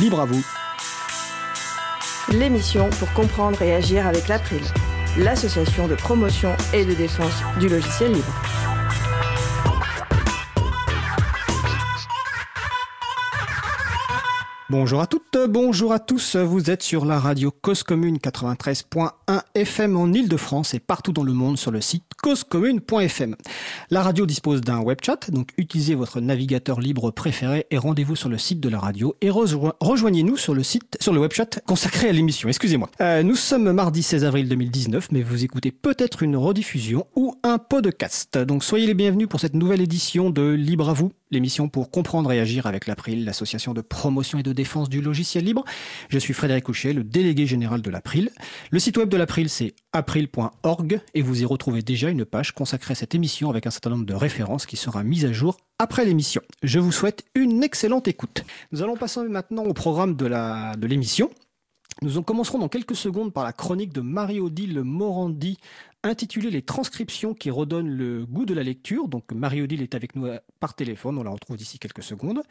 Libre à vous. L'émission pour comprendre et agir avec l'April, l'association de promotion et de défense du logiciel libre. Bonjour à toutes, bonjour à tous. Vous êtes sur la radio Cause Commune 93.1 FM en Ile-de-France et partout dans le monde sur le site causecommune.fm. La radio dispose d'un web chat, donc utilisez votre navigateur libre préféré et rendez-vous sur le site de la radio et rejoignez-nous sur le site, sur le web chat consacré à l'émission. Excusez-moi. Euh, nous sommes mardi 16 avril 2019, mais vous écoutez peut-être une rediffusion ou un podcast. Donc soyez les bienvenus pour cette nouvelle édition de Libre à vous, l'émission pour comprendre et agir avec l'April, l'association de promotion et de défense du logiciel libre. Je suis Frédéric Couchet, le délégué général de l'April. Le site web de l'April, c'est april.org et vous y retrouvez déjà une page consacrée à cette émission avec un certain nombre de références qui sera mise à jour après l'émission. Je vous souhaite une excellente écoute. Nous allons passer maintenant au programme de l'émission. Nous en commencerons dans quelques secondes par la chronique de Marie-Odile Morandi intitulée Les transcriptions qui redonnent le goût de la lecture. Donc Marie-Odile est avec nous euh, par téléphone, on la retrouve d'ici quelques secondes.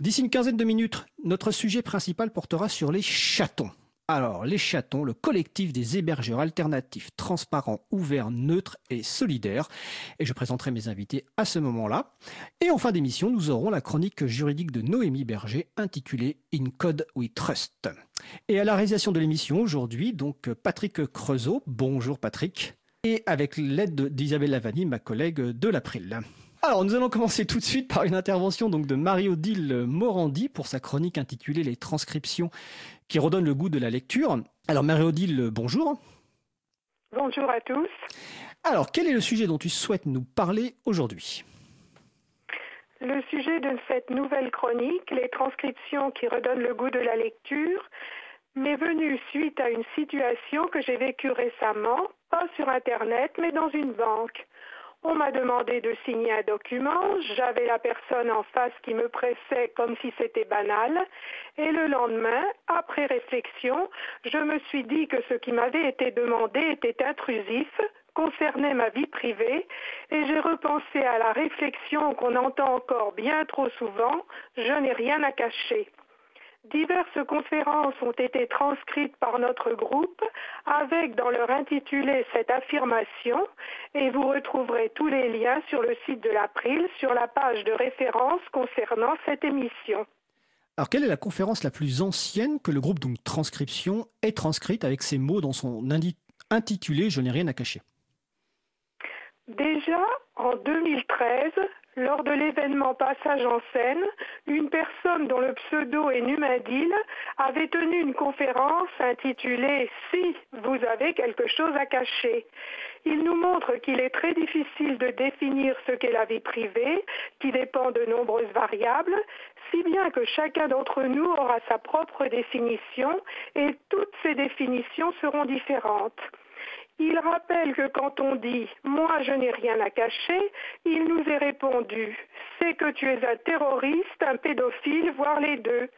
D'ici une quinzaine de minutes, notre sujet principal portera sur les chatons. Alors, les chatons, le collectif des hébergeurs alternatifs, transparents, ouverts, neutres et solidaires. Et je présenterai mes invités à ce moment-là. Et en fin d'émission, nous aurons la chronique juridique de Noémie Berger intitulée In Code We Trust. Et à la réalisation de l'émission aujourd'hui, donc Patrick Creusot. Bonjour Patrick. Et avec l'aide d'Isabelle Lavani, ma collègue de l'April. Alors, nous allons commencer tout de suite par une intervention donc de Marie-Odile Morandi pour sa chronique intitulée Les transcriptions qui redonnent le goût de la lecture. Alors, Marie-Odile, bonjour. Bonjour à tous. Alors, quel est le sujet dont tu souhaites nous parler aujourd'hui? Le sujet de cette nouvelle chronique, les transcriptions qui redonnent le goût de la lecture, m'est venu suite à une situation que j'ai vécue récemment, pas sur Internet, mais dans une banque. On m'a demandé de signer un document, j'avais la personne en face qui me pressait comme si c'était banal, et le lendemain, après réflexion, je me suis dit que ce qui m'avait été demandé était intrusif, concernait ma vie privée, et j'ai repensé à la réflexion qu'on entend encore bien trop souvent, je n'ai rien à cacher. Diverses conférences ont été transcrites par notre groupe avec dans leur intitulé cette affirmation et vous retrouverez tous les liens sur le site de l'April sur la page de référence concernant cette émission. Alors quelle est la conférence la plus ancienne que le groupe donc transcription ait transcrite avec ces mots dans son intitulé Je n'ai rien à cacher? Déjà en 2013, lors de l'événement Passage en scène, une personne dont le pseudo est Numandil avait tenu une conférence intitulée Si vous avez quelque chose à cacher. Il nous montre qu'il est très difficile de définir ce qu'est la vie privée, qui dépend de nombreuses variables, si bien que chacun d'entre nous aura sa propre définition et toutes ces définitions seront différentes. Il rappelle que quand on dit Moi je n'ai rien à cacher, il nous est répondu C'est que tu es un terroriste, un pédophile, voire les deux.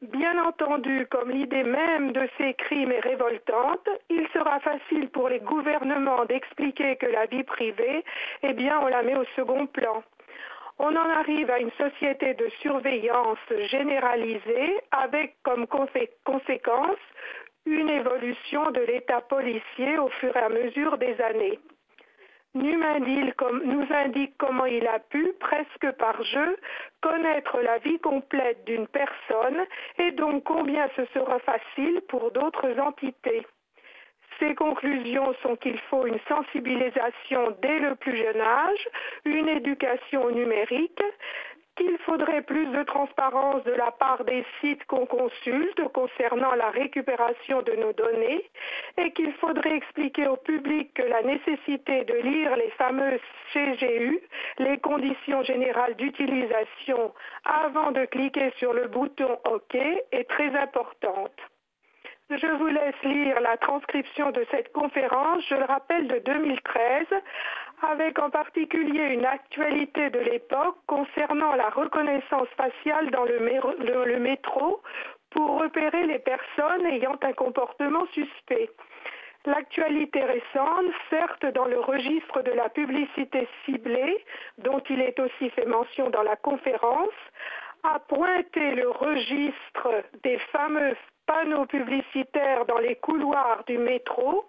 Bien entendu, comme l'idée même de ces crimes est révoltante, il sera facile pour les gouvernements d'expliquer que la vie privée, eh bien, on la met au second plan. On en arrive à une société de surveillance généralisée avec comme conséquence une évolution de l'État policier au fur et à mesure des années. Numandil nous indique comment il a pu, presque par jeu, connaître la vie complète d'une personne et donc combien ce sera facile pour d'autres entités. Ses conclusions sont qu'il faut une sensibilisation dès le plus jeune âge, une éducation numérique, qu'il faudrait plus de transparence de la part des sites qu'on consulte concernant la récupération de nos données et qu'il faudrait expliquer au public que la nécessité de lire les fameuses CGU, les conditions générales d'utilisation, avant de cliquer sur le bouton OK est très importante. Je vous laisse lire la transcription de cette conférence, je le rappelle, de 2013, avec en particulier une actualité de l'époque concernant la reconnaissance faciale dans le, métro pour repérer les personnes ayant un comportement suspect. L'actualité récente, certes dans le registre de la publicité ciblée, dont il est aussi fait mention dans la conférence, a pointé le registre des fameux panneaux publicitaires dans les couloirs du métro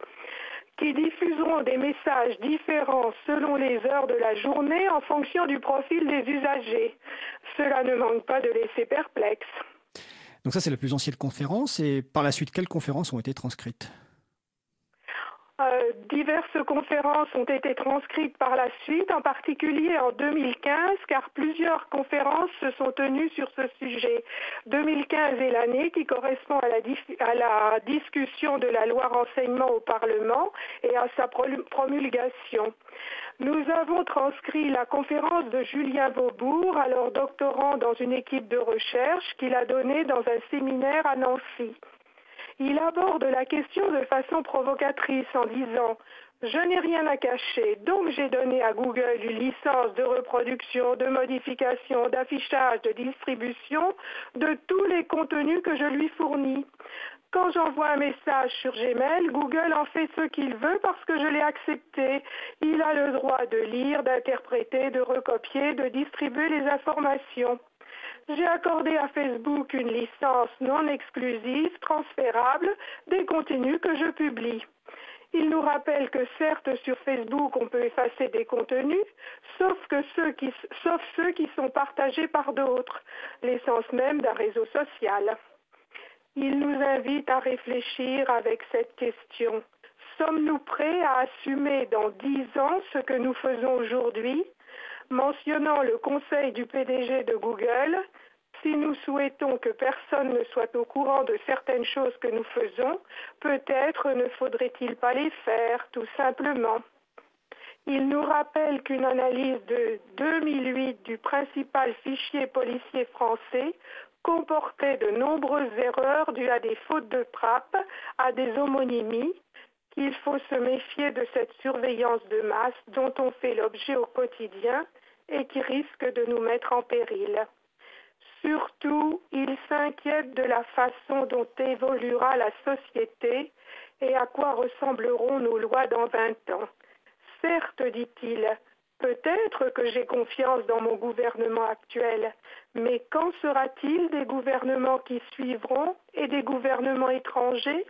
qui diffuseront des messages différents selon les heures de la journée en fonction du profil des usagers. Cela ne manque pas de laisser perplexe. Donc ça, c'est la plus ancienne conférence. Et par la suite, quelles conférences ont été transcrites? Euh, diverses conférences ont été transcrites par la suite, en particulier en 2015, car plusieurs conférences se sont tenues sur ce sujet. 2015 est l'année qui correspond à la, à la, discussion de la loi renseignement au Parlement et à sa promulgation. Nous avons transcrit la conférence de Julien Beaubourg, alors doctorant dans une équipe de recherche, qu'il a donnée dans un séminaire à Nancy. Il aborde la question de façon provocatrice en disant je n'ai rien à cacher, donc j'ai donné à Google une licence de reproduction, de modification, d'affichage, de distribution de tous les contenus que je lui fournis. Quand j'envoie un message sur Gmail, Google en fait ce qu'il veut parce que je l'ai accepté. Il a le droit de lire, d'interpréter, de recopier, de distribuer les informations. J'ai accordé à Facebook une licence non exclusive, transférable, des contenus que je publie. Il nous rappelle que certes sur Facebook on peut effacer des contenus, sauf, que ceux qui, ceux qui sont partagés par d'autres, l'essence même d'un réseau social. Il nous invite à réfléchir avec cette question. Sommes-nous prêts à assumer dans dix ans ce que nous faisons aujourd'hui? Mentionnant le conseil du PDG de Google, si nous souhaitons que personne ne soit au courant de certaines choses que nous faisons, peut-être ne faudrait-il pas les faire, tout simplement. Il nous rappelle qu'une analyse de 2008 du principal fichier policier français comportait de nombreuses erreurs dues à des fautes de trappe, à des homonymies, qu'il faut se méfier de cette surveillance de masse dont on fait l'objet au quotidien et qui risque de nous mettre en péril. Surtout, il s'inquiète de la façon dont évoluera la société et à quoi ressembleront nos lois dans vingt ans. Certes, dit-il, peut-être que j'ai confiance dans mon gouvernement actuel, mais quand sera-t-il des gouvernements qui suivront et des gouvernements étrangers?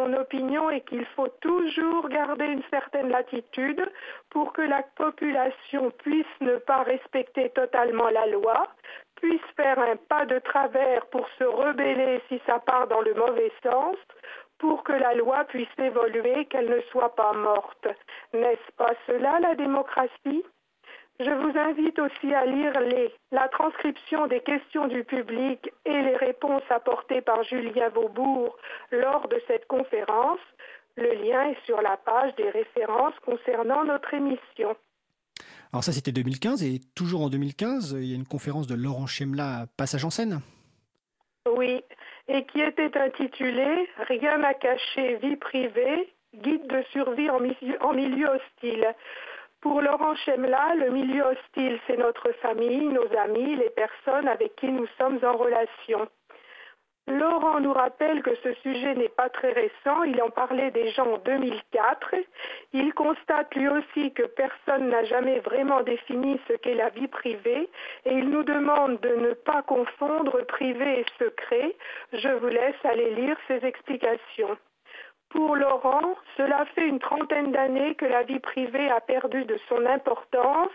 Son opinion est qu'il faut toujours garder une certaine latitude pour que la population puisse ne pas respecter totalement la loi, puisse faire un pas de travers pour se rebeller si ça part dans le mauvais sens, pour que la loi puisse évoluer, qu'elle ne soit pas morte. N'est-ce pas cela la démocratie? Je vous invite aussi à lire la transcription des questions du public et les réponses apportées par Julien Vaubourg lors de cette conférence. Le lien est sur la page des références concernant notre émission. Alors ça c'était 2015 et toujours en 2015, il y a une conférence de Laurent Chemla, Passage en scène. Oui, et qui était intitulée Rien à cacher, vie privée, guide de survie en milieu, hostile. Pour Laurent Chemla, le milieu hostile, c'est notre famille, nos amis, les personnes avec qui nous sommes en relation. Laurent nous rappelle que ce sujet n'est pas très récent, il en parlait déjà en 2004. Il constate lui aussi que personne n'a jamais vraiment défini ce qu'est la vie privée et il nous demande de ne pas confondre privé et secret. Je vous laisse aller lire ses explications. Pour Laurent, cela fait une trentaine d'années que la vie privée a perdu de son importance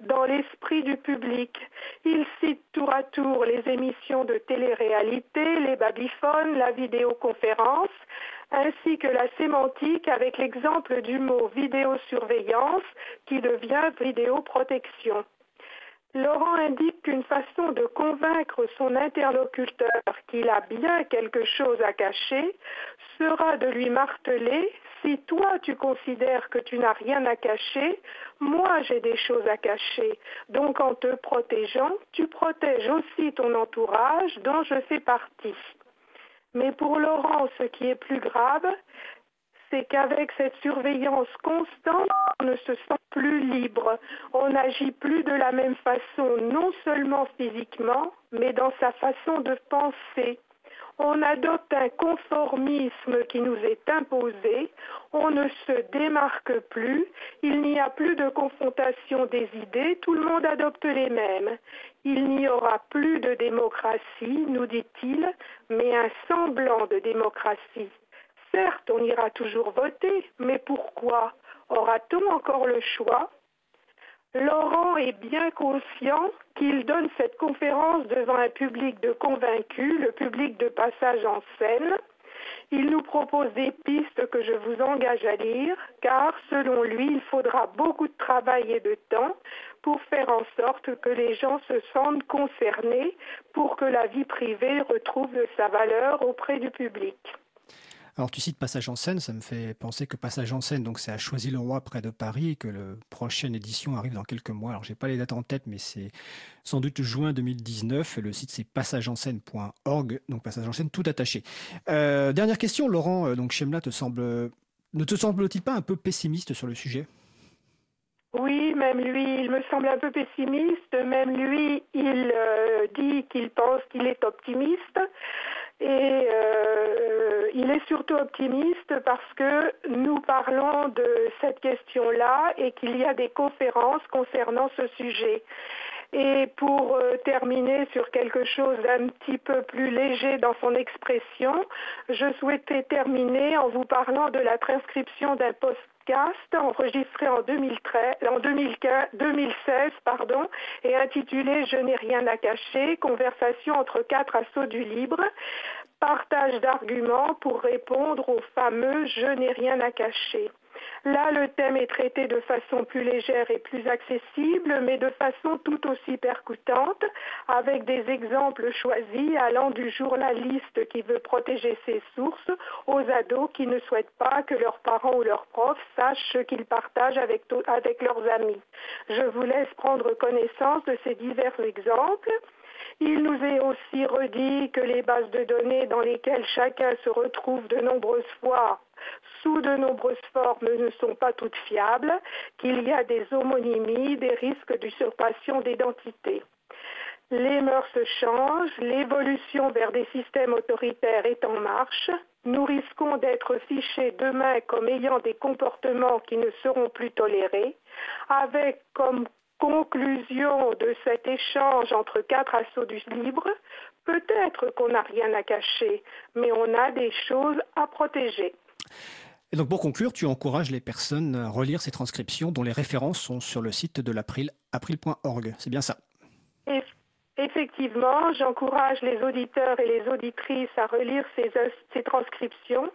dans l'esprit du public. Il cite tour à tour les émissions de télé-réalité, les babyphones, la vidéoconférence, ainsi que la sémantique avec l'exemple du mot vidéosurveillance qui devient vidéoprotection. Laurent indique qu'une façon de convaincre son interlocuteur qu'il a bien quelque chose à cacher sera de lui marteler si toi tu considères que tu n'as rien à cacher, moi j'ai des choses à cacher. Donc en te protégeant, tu protèges aussi ton entourage dont je fais partie. Mais pour Laurent, ce qui est plus grave, c'est qu'avec cette surveillance constante, on ne se sent plus libre. On n'agit plus de la même façon, non seulement physiquement, mais dans sa façon de penser. On adopte un conformisme qui nous est imposé, on ne se démarque plus, il n'y a plus de confrontation des idées, tout le monde adopte les mêmes. Il n'y aura plus de démocratie, nous dit-il, mais un semblant de démocratie. Certes, on ira toujours voter, mais pourquoi Aura-t-on encore le choix? Laurent est bien conscient qu'il donne cette conférence devant un public de convaincus, le public de passage en scène. Il nous propose des pistes que je vous engage à lire, car selon lui, il faudra beaucoup de travail et de temps pour faire en sorte que les gens se sentent concernés, pour que la vie privée retrouve sa valeur auprès du public. Alors tu cites Passage en scène, ça me fait penser que Passage en scène, donc c'est à Choisy-le-Roi près de Paris et que la prochaine édition arrive dans quelques mois. Alors j'ai pas les dates en tête, mais c'est sans doute juin 2019. Et le site c'est passageenschène.org, donc Passage en scène tout attaché. Euh, dernière question, Laurent. Euh, donc Chemla te semble, ne te semble-t-il pas un peu pessimiste sur le sujet? Oui, même lui, il me semble un peu pessimiste. Même lui, il euh, dit qu'il pense qu'il est optimiste. Et euh, il est surtout optimiste parce que nous parlons de cette question-là et qu'il y a des conférences concernant ce sujet. Et pour euh, terminer sur quelque chose d'un petit peu plus léger dans son expression, je souhaitais terminer en vous parlant de la transcription d'un post enregistré en, 2013, en 2015, 2016 pardon, et intitulé Je n'ai rien à cacher, conversation entre quatre assauts du libre, partage d'arguments pour répondre au fameux Je n'ai rien à cacher. Là, le thème est traité de façon plus légère et plus accessible, mais de façon tout aussi percutante, avec des exemples choisis allant du journaliste qui veut protéger ses sources aux ados qui ne souhaitent pas que leurs parents ou leurs profs sachent ce qu'ils partagent avec, avec leurs amis. Je vous laisse prendre connaissance de ces divers exemples. Il nous est aussi redit que les bases de données dans lesquelles chacun se retrouve de nombreuses fois sous de nombreuses formes ne sont pas toutes fiables, qu'il y a des homonymies, des risques d'usurpation d'identité. Les mœurs changent, l'évolution vers des systèmes autoritaires est en marche. Nous risquons d'être fichés demain comme ayant des comportements qui ne seront plus tolérés, avec comme conclusion de cet échange entre quatre assauts du libre, peut-être qu'on n'a rien à cacher, mais on a des choses à protéger. Et donc pour conclure, tu encourages les personnes à relire ces transcriptions dont les références sont sur le site de l'April, april.org. C'est bien ça? Effectivement, j'encourage les auditeurs et les auditrices à relire ces, transcriptions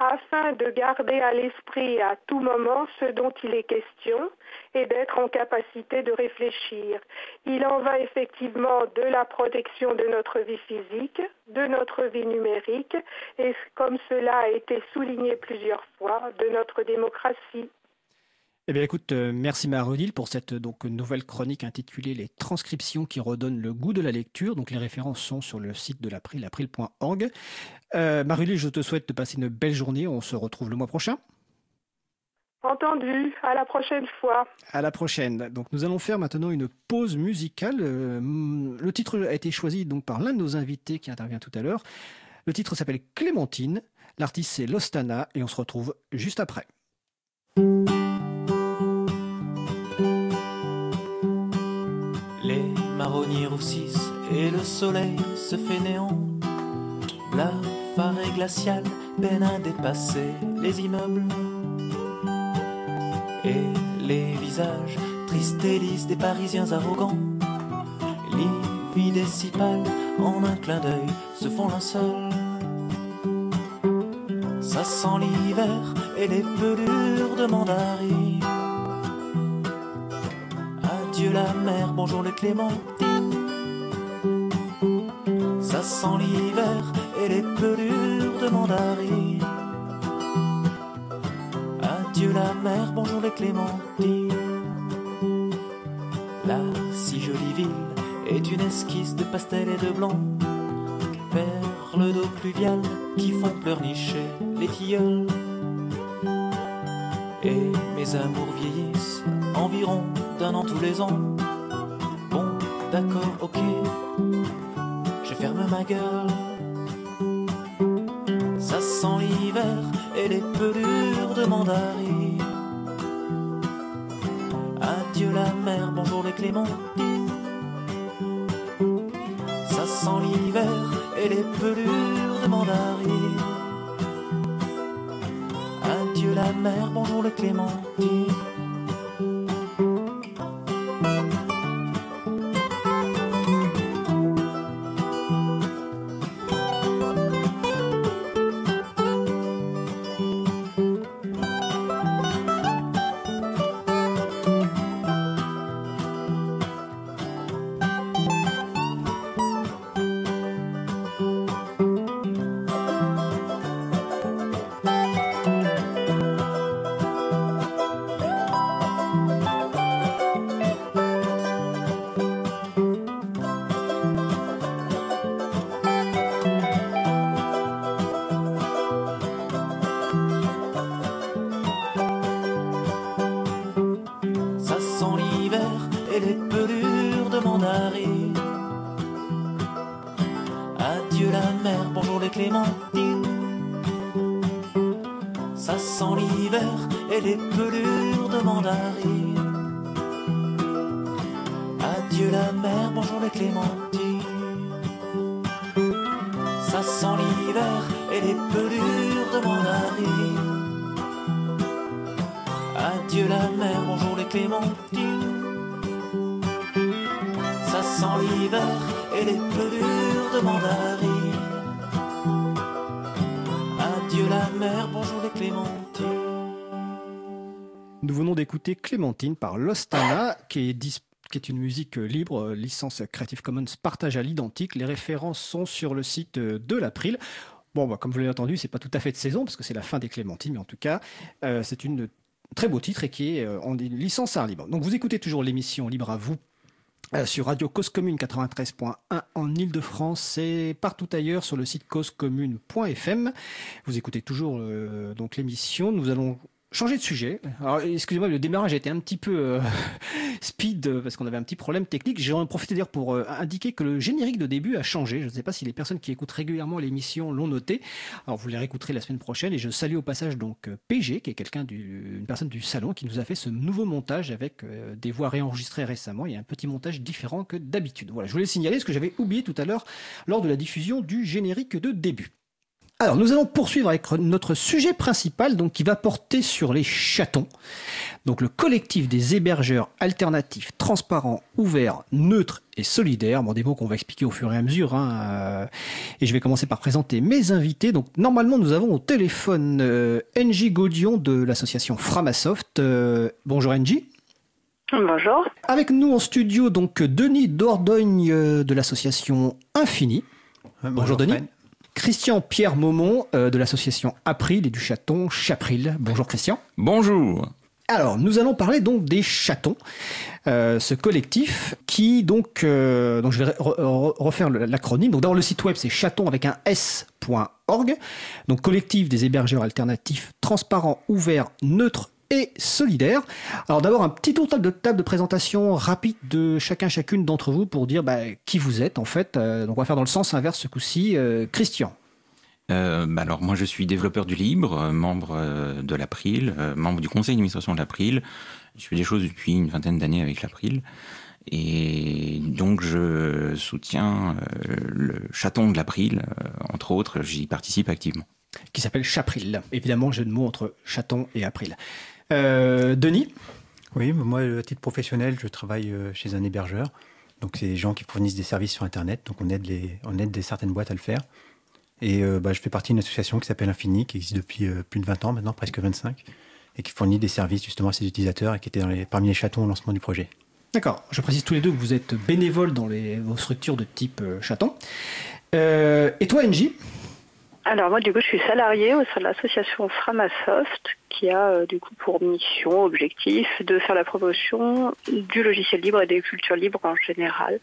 afin de garder à l'esprit à tout moment ce dont il est question et d'être en capacité de réfléchir. Il en va effectivement de la protection de notre vie physique, de notre vie numérique et, comme cela a été souligné plusieurs fois, de notre démocratie. Eh bien, écoute, euh, merci Marodil pour cette donc nouvelle chronique intitulée Les transcriptions qui redonnent le goût de la lecture. Donc, les références sont sur le site de l'April, april.org. Euh, je te souhaite de passer une belle journée. On se retrouve le mois prochain. Entendu. À la prochaine fois. À la prochaine. Donc, nous allons faire maintenant une pause musicale. Euh, le titre a été choisi donc par l'un de nos invités qui intervient tout à l'heure. Le titre s'appelle Clémentine. L'artiste c'est Lostana et on se retrouve juste après. Marronniers roussissent et le soleil se fait néant. La farée glaciale peine à dépasser les immeubles. Et les visages tristes et lisses des Parisiens arrogants, livides et si pâles, en un clin d'œil se font linceul. Ça sent l'hiver et les pelures de mandarine la mer, bonjour les clémentines. Ça sent l'hiver et les pelures de mandarine. Adieu la mer, bonjour les clémentines. La si jolie ville est une esquisse de pastel et de blanc. Perles d'eau pluviale qui font pleurnicher les tilleuls. Et mes amours vieillissent environ d'un an tous les ans. Bon, d'accord, ok, je ferme ma gueule. Ça sent l'hiver et les pelures de mandarie. Adieu la mer, bonjour les cléments. Ça sent l'hiver et les pelures bonjour les clémentines. Clémentine par Lostana, qui est, une musique libre, euh, licence Creative Commons partage à l'identique. Les références sont sur le site euh, de l'April. Bon, bah, comme vous l'avez entendu, c'est pas tout à fait de saison, parce que c'est la fin des Clémentines, mais en tout cas, euh, c'est une très beau titre et qui est en licence art libre. Donc vous écoutez toujours l'émission Libre à vous sur Radio Cause Commune 93.1 en Ile-de-France et partout ailleurs sur le site causecommune.fm. Vous écoutez toujours donc l'émission. Nous allons changer de sujet. Alors excusez-moi, le démarrage a été un petit peu euh, speed euh, parce qu'on avait un petit problème technique. J'en ai profité d'ailleurs pour euh, indiquer que le générique de début a changé. Je ne sais pas si les personnes qui écoutent régulièrement l'émission l'ont noté. Alors vous les réécouterez la semaine prochaine et je salue au passage donc PG qui est quelqu'un du, une personne du salon qui nous a fait ce nouveau montage avec des voix réenregistrées récemment. Il y a un petit montage différent que d'habitude. Voilà, je voulais le signaler ce que j'avais oublié tout à l'heure lors de la diffusion du générique de début. Alors, nous allons poursuivre avec notre sujet principal, donc qui va porter sur les chatons. Donc, le collectif des hébergeurs alternatifs, transparents, ouverts, neutres et solidaires. Bon, des mots qu'on va expliquer au fur et à mesure. Hein, euh, et je vais commencer par présenter mes invités. Donc, normalement, nous avons au téléphone euh, NJ Gaudion de l'association Framasoft. Euh, bonjour NJ. Bonjour. Avec nous en studio, donc Denis Dordogne euh, de l'association Infini. Bonjour, Denis. Fred. Christian Pierre Maumont euh, de l'association April et du chaton Chapril. Bonjour Christian. Bonjour. Alors, nous allons parler donc des chatons, euh, ce collectif qui donc, euh, donc je vais re- re- refaire l'acronyme. Donc d'abord le site web c'est chaton avec un s.org. Donc collectif des hébergeurs alternatifs, transparents, ouverts, neutres et solidaires. Alors d'abord un petit tour de table de présentation rapide de chacun chacune d'entre vous pour dire bah, qui vous êtes en fait. Euh, donc on va faire dans le sens inverse ce coup-ci. Euh, Christian. Euh, bah alors moi je suis développeur du libre, membre de l'April, membre du conseil d'administration de l'April. Je fais des choses depuis une vingtaine d'années avec l'April. Et donc je soutiens le chaton de l'April, entre autres, j'y participe activement. qui s'appelle Chapril. Évidemment, jeu de mots entre chaton et April. Euh, Denis Oui, moi, à titre professionnel, je travaille euh, chez un hébergeur. Donc, c'est des gens qui fournissent des services sur Internet. Donc, on aide, les, on aide des, certaines boîtes à le faire. Et euh, bah, je fais partie d'une association qui s'appelle Infini, qui existe depuis euh, plus de 20 ans maintenant, presque 25, et qui fournit des services justement à ses utilisateurs et qui était dans les, parmi les chatons au lancement du projet. D'accord. Je précise tous les deux que vous êtes bénévoles dans les, vos structures de type chaton. Et toi, NJ Alors moi du coup je suis salariée au sein de l'association Framasoft qui a euh, du coup pour mission, objectif de faire la promotion du logiciel libre et des cultures libres en général.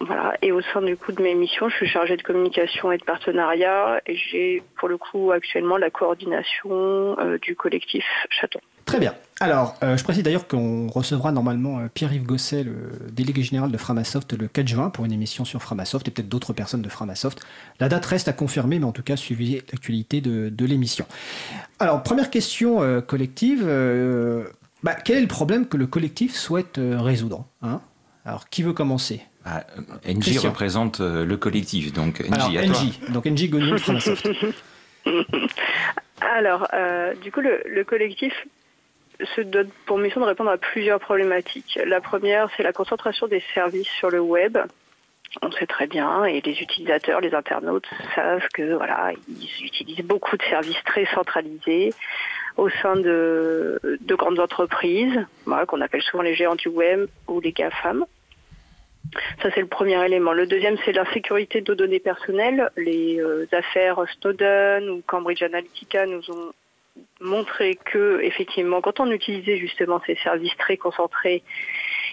Voilà. Et au sein du coup de mes missions, je suis chargée de communication et de partenariat et j'ai pour le coup actuellement la coordination euh, du collectif Chaton. Très bien. Alors, euh, je précise d'ailleurs qu'on recevra normalement euh, Pierre-Yves Gosset, le délégué général de Framasoft, le 4 juin pour une émission sur Framasoft et peut-être d'autres personnes de Framasoft. La date reste à confirmer, mais en tout cas, suivez l'actualité de, de l'émission. Alors, première question euh, collective. euh, bah, quel est le problème que le collectif souhaite euh, résoudre hein? Alors, qui veut commencer? Ah, NJ Christian. représente euh, le collectif, donc NJ Alors, à toi. NJ. Donc, de Framasoft. Alors, euh, du coup, le, le collectif se donne pour mission de répondre à plusieurs problématiques. La première, c'est la concentration des services sur le web. On sait très bien, et les utilisateurs, les internautes savent que voilà, ils utilisent beaucoup de services très centralisés au sein de, de grandes entreprises, voilà, qu'on appelle souvent les géants du web ou les GAFAM. Ça, c'est le premier élément. Le deuxième, c'est l'insécurité de données personnelles. Les euh, affaires Snowden ou Cambridge Analytica nous ont montré que, effectivement, quand on utilisait justement ces services très concentrés,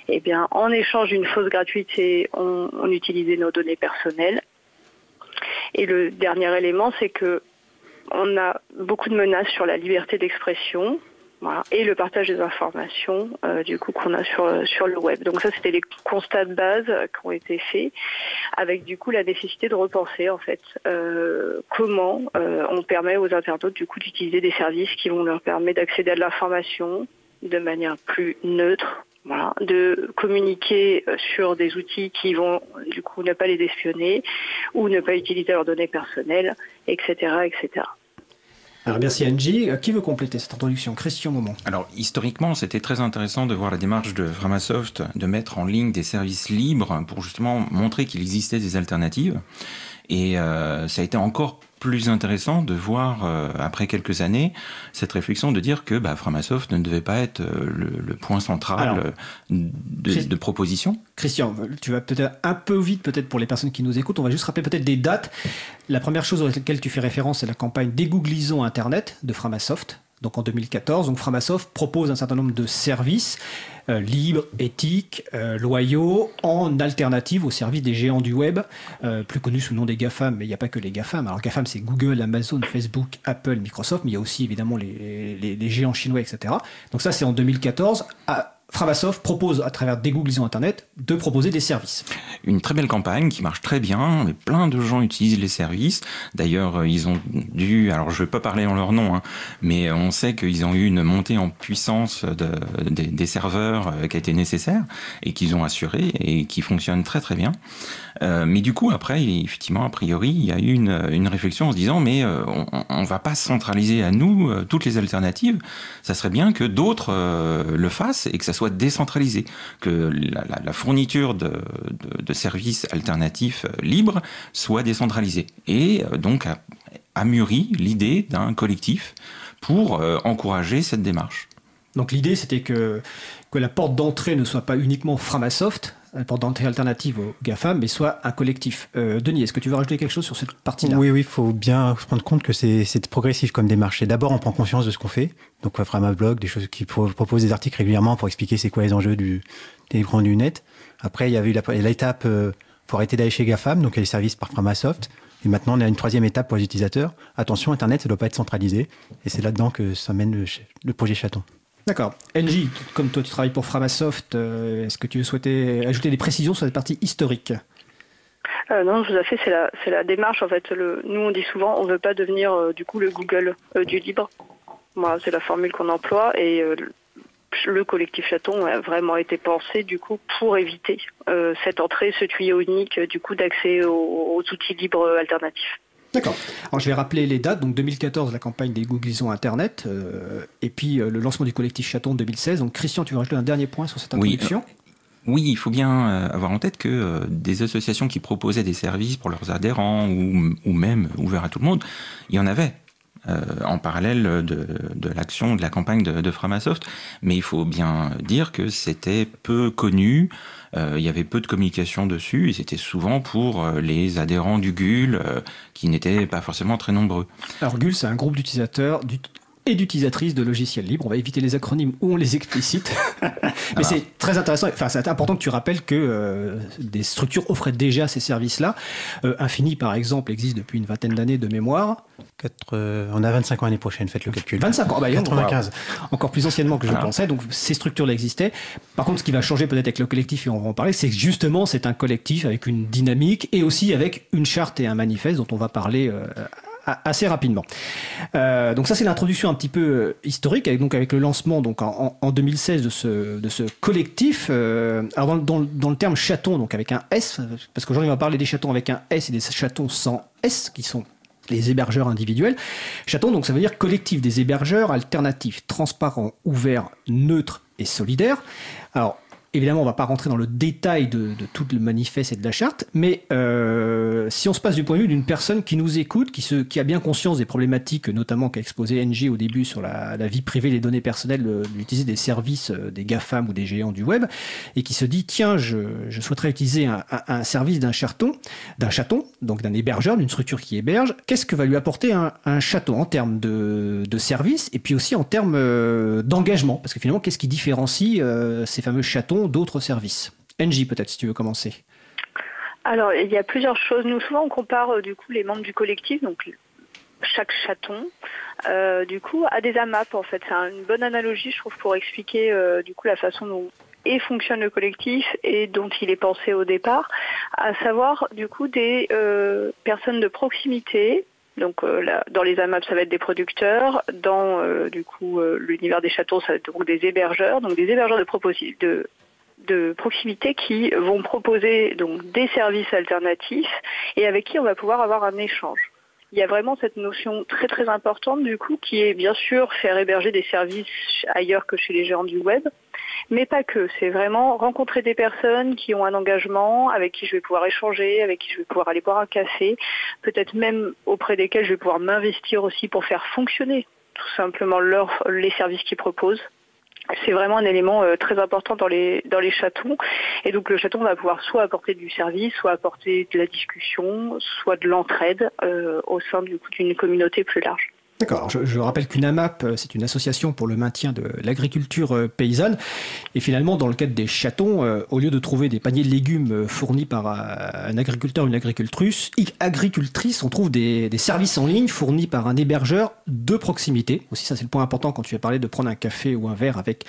eh bien, en échange d'une fausse gratuité, on, on utilisait nos données personnelles. Et le dernier élément, c'est que on a beaucoup de menaces sur la liberté d'expression, voilà, et le partage des informations euh, du coup qu'on a sur le web. Donc ça c'était les constats de base euh, qui ont été faits, avec du coup la nécessité de repenser en fait euh, comment on permet aux internautes du coup d'utiliser des services qui vont leur permettre d'accéder à de l'information de manière plus neutre. Voilà, de communiquer sur des outils qui vont du coup ne pas les espionner ou ne pas utiliser leurs données personnelles, etc., etc. Alors, merci NJ. Euh, Qui veut compléter cette introduction? Christian Moment. Alors, historiquement, c'était très intéressant de voir la démarche de Framasoft de mettre en ligne des services libres pour justement montrer qu'il existait des alternatives. Et euh, ça a été encore plus intéressant de voir, euh, après quelques années, cette réflexion de dire que bah, Framasoft ne devait pas être euh, le, le point central Alors, euh, de, de proposition. Christian, tu vas peut-être un peu vite peut-être pour les personnes qui nous écoutent. On va juste rappeler peut-être des dates. La première chose à laquelle tu fais référence, c'est la campagne Dégooglisons Internet de Framasoft. Donc en 2014, donc Framasoft propose un certain nombre de services euh, libres, éthiques, euh, loyaux, en alternative aux services des géants du web, euh, plus connus sous le nom des GAFAM, mais il n'y a pas que les GAFAM. Alors GAFAM, c'est Google, Amazon, Facebook, Apple, Microsoft, mais il y a aussi évidemment les, géants chinois, etc. Donc ça, c'est en 2014. Ah, Framasoft propose, à travers Dégooglisons Internet, de proposer des services. Une très belle campagne qui marche très bien, plein de gens utilisent les services. D'ailleurs, euh, ils ont dû, alors je ne vais pas parler en leur nom, hein, mais on sait qu'ils ont eu une montée en puissance de- des, des serveurs euh, qui a été nécessaire et qu'ils ont assuré et qui fonctionne très très bien. Euh, mais du coup, après, effectivement, a priori, il y a eu une, réflexion en se disant, mais euh, on ne va pas centraliser à nous euh, toutes les alternatives. Ça serait bien que d'autres le fassent et que ça soit décentralisé, que la, fourniture de, services alternatifs libres soit décentralisée. Et donc a, a mûri l'idée d'un collectif pour encourager cette démarche. Donc l'idée, c'était que, que la porte d'entrée ne soit pas uniquement Framasoft, la porte d'entrée alternative au GAFAM, mais soit un collectif. Euh, Denis, est-ce que tu veux rajouter quelque chose sur cette partie-là? Oui, oui, il faut bien se rendre compte que c'est progressif comme démarche. D'abord, on prend conscience de ce qu'on fait. Donc, on fera un blog, des choses qui pro- proposent des articles régulièrement pour expliquer c'est quoi les enjeux du, des grands du net. Après, il y avait eu l'étape euh, pour arrêter d'aller chez GAFAM, donc il y a les services par Framasoft. Et maintenant, on a une troisième étape pour les utilisateurs. Attention, Internet, ça ne doit pas être centralisé. Et c'est là-dedans que ça mène le, le projet Chaton. D'accord. NJ, comme toi tu travailles pour Framasoft, euh, est-ce que tu souhaitais ajouter des précisions sur cette partie historique? Euh, non, tout à fait, c'est la, c'est la démarche. En fait, le, nous, on dit souvent, on veut pas devenir euh, du coup le Google euh, du libre. Voilà, c'est la formule qu'on emploie et euh, le- le collectif chaton a vraiment été pensé du coup pour éviter euh, cette entrée, ce tuyau unique du coup d'accès aux, aux outils libres alternatifs. D'accord. Alors je vais rappeler les dates. Donc 2014, la campagne des Googlisons Internet, euh, et puis euh, le lancement du collectif Chaton 2016. Donc Christian, tu veux rajouter un dernier point sur cette Oui, introduction? Oui, il faut bien euh, avoir en tête que euh, des associations qui proposaient des services pour leurs adhérents ou, ou même ouverts à tout le monde, il y en avait. euh, en parallèle de, de l'action de la campagne de, de Framasoft, mais il faut bien dire que c'était peu connu, euh, il y avait peu de communication dessus, et c'était souvent pour euh, les adhérents du GUL, euh, qui n'étaient pas forcément très nombreux. Alors GUL, c'est un groupe d'utilisateurs, d'ut- et d'utilisatrices de logiciels libres. On va éviter les acronymes où on les explicite. Mais c'est très intéressant. Enfin, c'est important que tu rappelles que euh, des structures offraient déjà ces services-là. Euh, Infini, par exemple, existe depuis une vingtaine d'années de mémoire. Euh, on a 25 ans l'année prochaine, faites le calcul. 25 ans, bah, 95. Encore plus anciennement que je pensais. Donc ces structures-là existaient. Par contre, ce qui va changer peut-être avec le collectif, et on va en parler, c'est que justement, c'est un collectif avec une dynamique et aussi avec une charte et un manifeste dont on va parler assez rapidement. Euh, donc ça c'est l'introduction un petit peu euh, historique avec donc avec le lancement donc en, en 2016 de ce de ce collectif. Euh, alors dans, dans, dans, le terme chaton donc avec un S parce qu'aujourd'hui on va parler des chatons avec un S et des chatons sans S qui sont les hébergeurs individuels. Chaton, donc ça veut dire collectif des hébergeurs alternatifs, transparents, ouverts, neutres et solidaires. Alors, Évidemment, on ne va pas rentrer dans le détail de, tout le manifeste et de la charte, mais euh, si on se passe du point de vue d'une personne qui nous écoute, qui, se, qui a bien conscience des problématiques, notamment qu'a exposé NG au début sur la, vie privée, les données personnelles, d'utiliser des services euh, des GAFAM ou des géants du web, et qui se dit tiens, je, souhaiterais utiliser un, service d'un chaton, d'un chaton, donc d'un hébergeur, d'une structure qui héberge, qu'est-ce que va lui apporter un, chaton en termes de, de services et puis aussi en termes euh, d'engagement? Parce que finalement, qu'est-ce qui différencie ces fameux chatons d'autres services. NJ peut-être si tu veux commencer. Alors il y a plusieurs choses. Nous souvent on compare euh, du coup les membres du collectif, donc chaque chaton, euh, du coup, a des AMAP en fait. C'est une bonne analogie, je trouve, pour expliquer euh, du coup la façon dont et fonctionne le collectif et dont il est pensé au départ, à savoir du coup des personnes de proximité. Donc dans les AMAP, ça va être des producteurs. Dans du coup l'univers des chatons, ça va être donc des hébergeurs, donc des hébergeurs de, de de proximité qui vont proposer donc des services alternatifs et avec qui on va pouvoir avoir un échange. Il y a vraiment cette notion très très importante du coup qui est bien sûr faire héberger des services ailleurs que chez les géants du web, mais pas que. C'est vraiment rencontrer des personnes qui ont un engagement, avec qui je vais pouvoir échanger, avec qui je vais pouvoir aller boire un café, peut-être même auprès desquels je vais pouvoir m'investir aussi pour faire fonctionner tout simplement leur, les services qu'ils proposent c'est vraiment un élément euh, très important dans les dans les chatons. Et donc le chaton va pouvoir soit apporter du service soit apporter de la discussion soit de l'entraide euh, au sein d'une communauté plus large D'accord. Je, rappelle qu'une AMAP, euh, c'est une association pour le maintien de l'agriculture euh, paysanne. Et finalement, dans le cadre des chatons, euh, au lieu de trouver des paniers de légumes fournis par un agriculteur ou une agricultrice, agricultrice, on trouve des, services en ligne fournis par un hébergeur de proximité. Aussi, ça c'est le point important quand tu as parlé de prendre un café ou un verre avec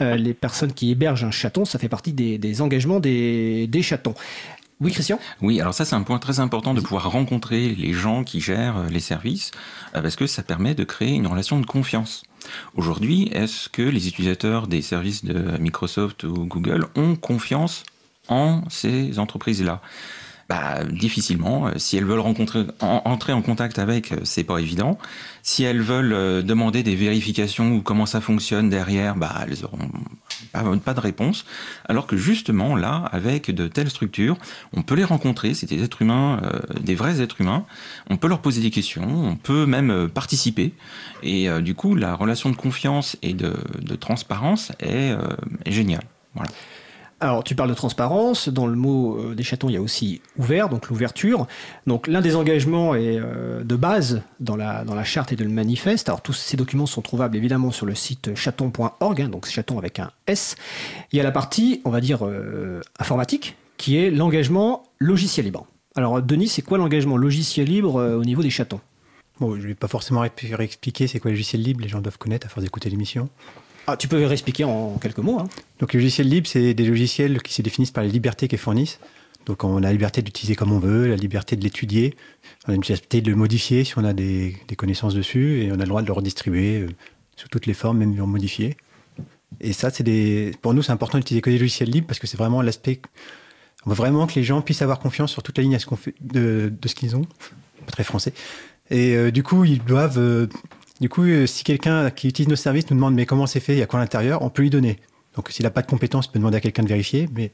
les personnes qui hébergent un chaton. Ça fait partie des, engagements des, des chatons. Oui, Christian? Oui, alors ça c'est un point très important de pouvoir rencontrer les gens qui gèrent euh, les services, euh, parce que ça permet de créer une relation de confiance. Aujourd'hui, est-ce que les utilisateurs des services de Microsoft ou Google ont confiance en ces entreprises-là? Bah, difficilement. Euh, si elles veulent rencontrer, entrer en contact avec, c'est pas évident. Si elles veulent demander des vérifications ou comment ça fonctionne derrière, bah, elles auront pas, de réponse. Alors que justement, là, avec de telles structures, on peut les rencontrer, c'est des êtres humains, euh, des vrais êtres humains, on peut leur poser des questions, on peut même euh, participer. Et euh, du coup, la relation de confiance et de, transparence est, est géniale. Voilà. Alors, tu parles de transparence. Dans le mot euh, des chatons, il y a aussi ouvert, donc l'ouverture. Donc, l'un des engagements est euh, de base dans la, charte et de le manifeste. Alors, tous ces documents sont trouvables évidemment sur le site chaton.org, hein, donc chaton avec un S. Il y a la partie, on va dire, euh, informatique, qui est l'engagement logiciel libre. Alors, Denis, c'est quoi l'engagement logiciel libre au niveau des chatons? Bon, je ne vais pas forcément expliquer c'est quoi le logiciel libre, les gens doivent connaître à force d'écouter l'émission. Ah, tu peux réexpliquer en quelques mots. Hein. Donc les logiciels libres, c'est des logiciels qui se définissent par les libertés qu'ils fournissent. Donc on a la liberté d'utiliser comme on veut, la liberté de l'étudier, on a la liberté de le modifier si on a des, connaissances dessus, et on a le droit de le redistribuer euh, sous toutes les formes, même modifier. Et ça, c'est des, pour nous, c'est important d'utiliser que des logiciels libres parce que c'est vraiment l'aspect. On veut vraiment que les gens puissent avoir confiance sur toute la ligne de, ce qu'ils ont. Pas très français. Et euh, du coup, ils doivent euh, du coup, euh, si quelqu'un qui utilise nos services nous demande mais comment c'est fait, il y a quoi à l'intérieur, on peut lui donner. Donc s'il n'a pas de compétences, il peut demander à quelqu'un de vérifier, mais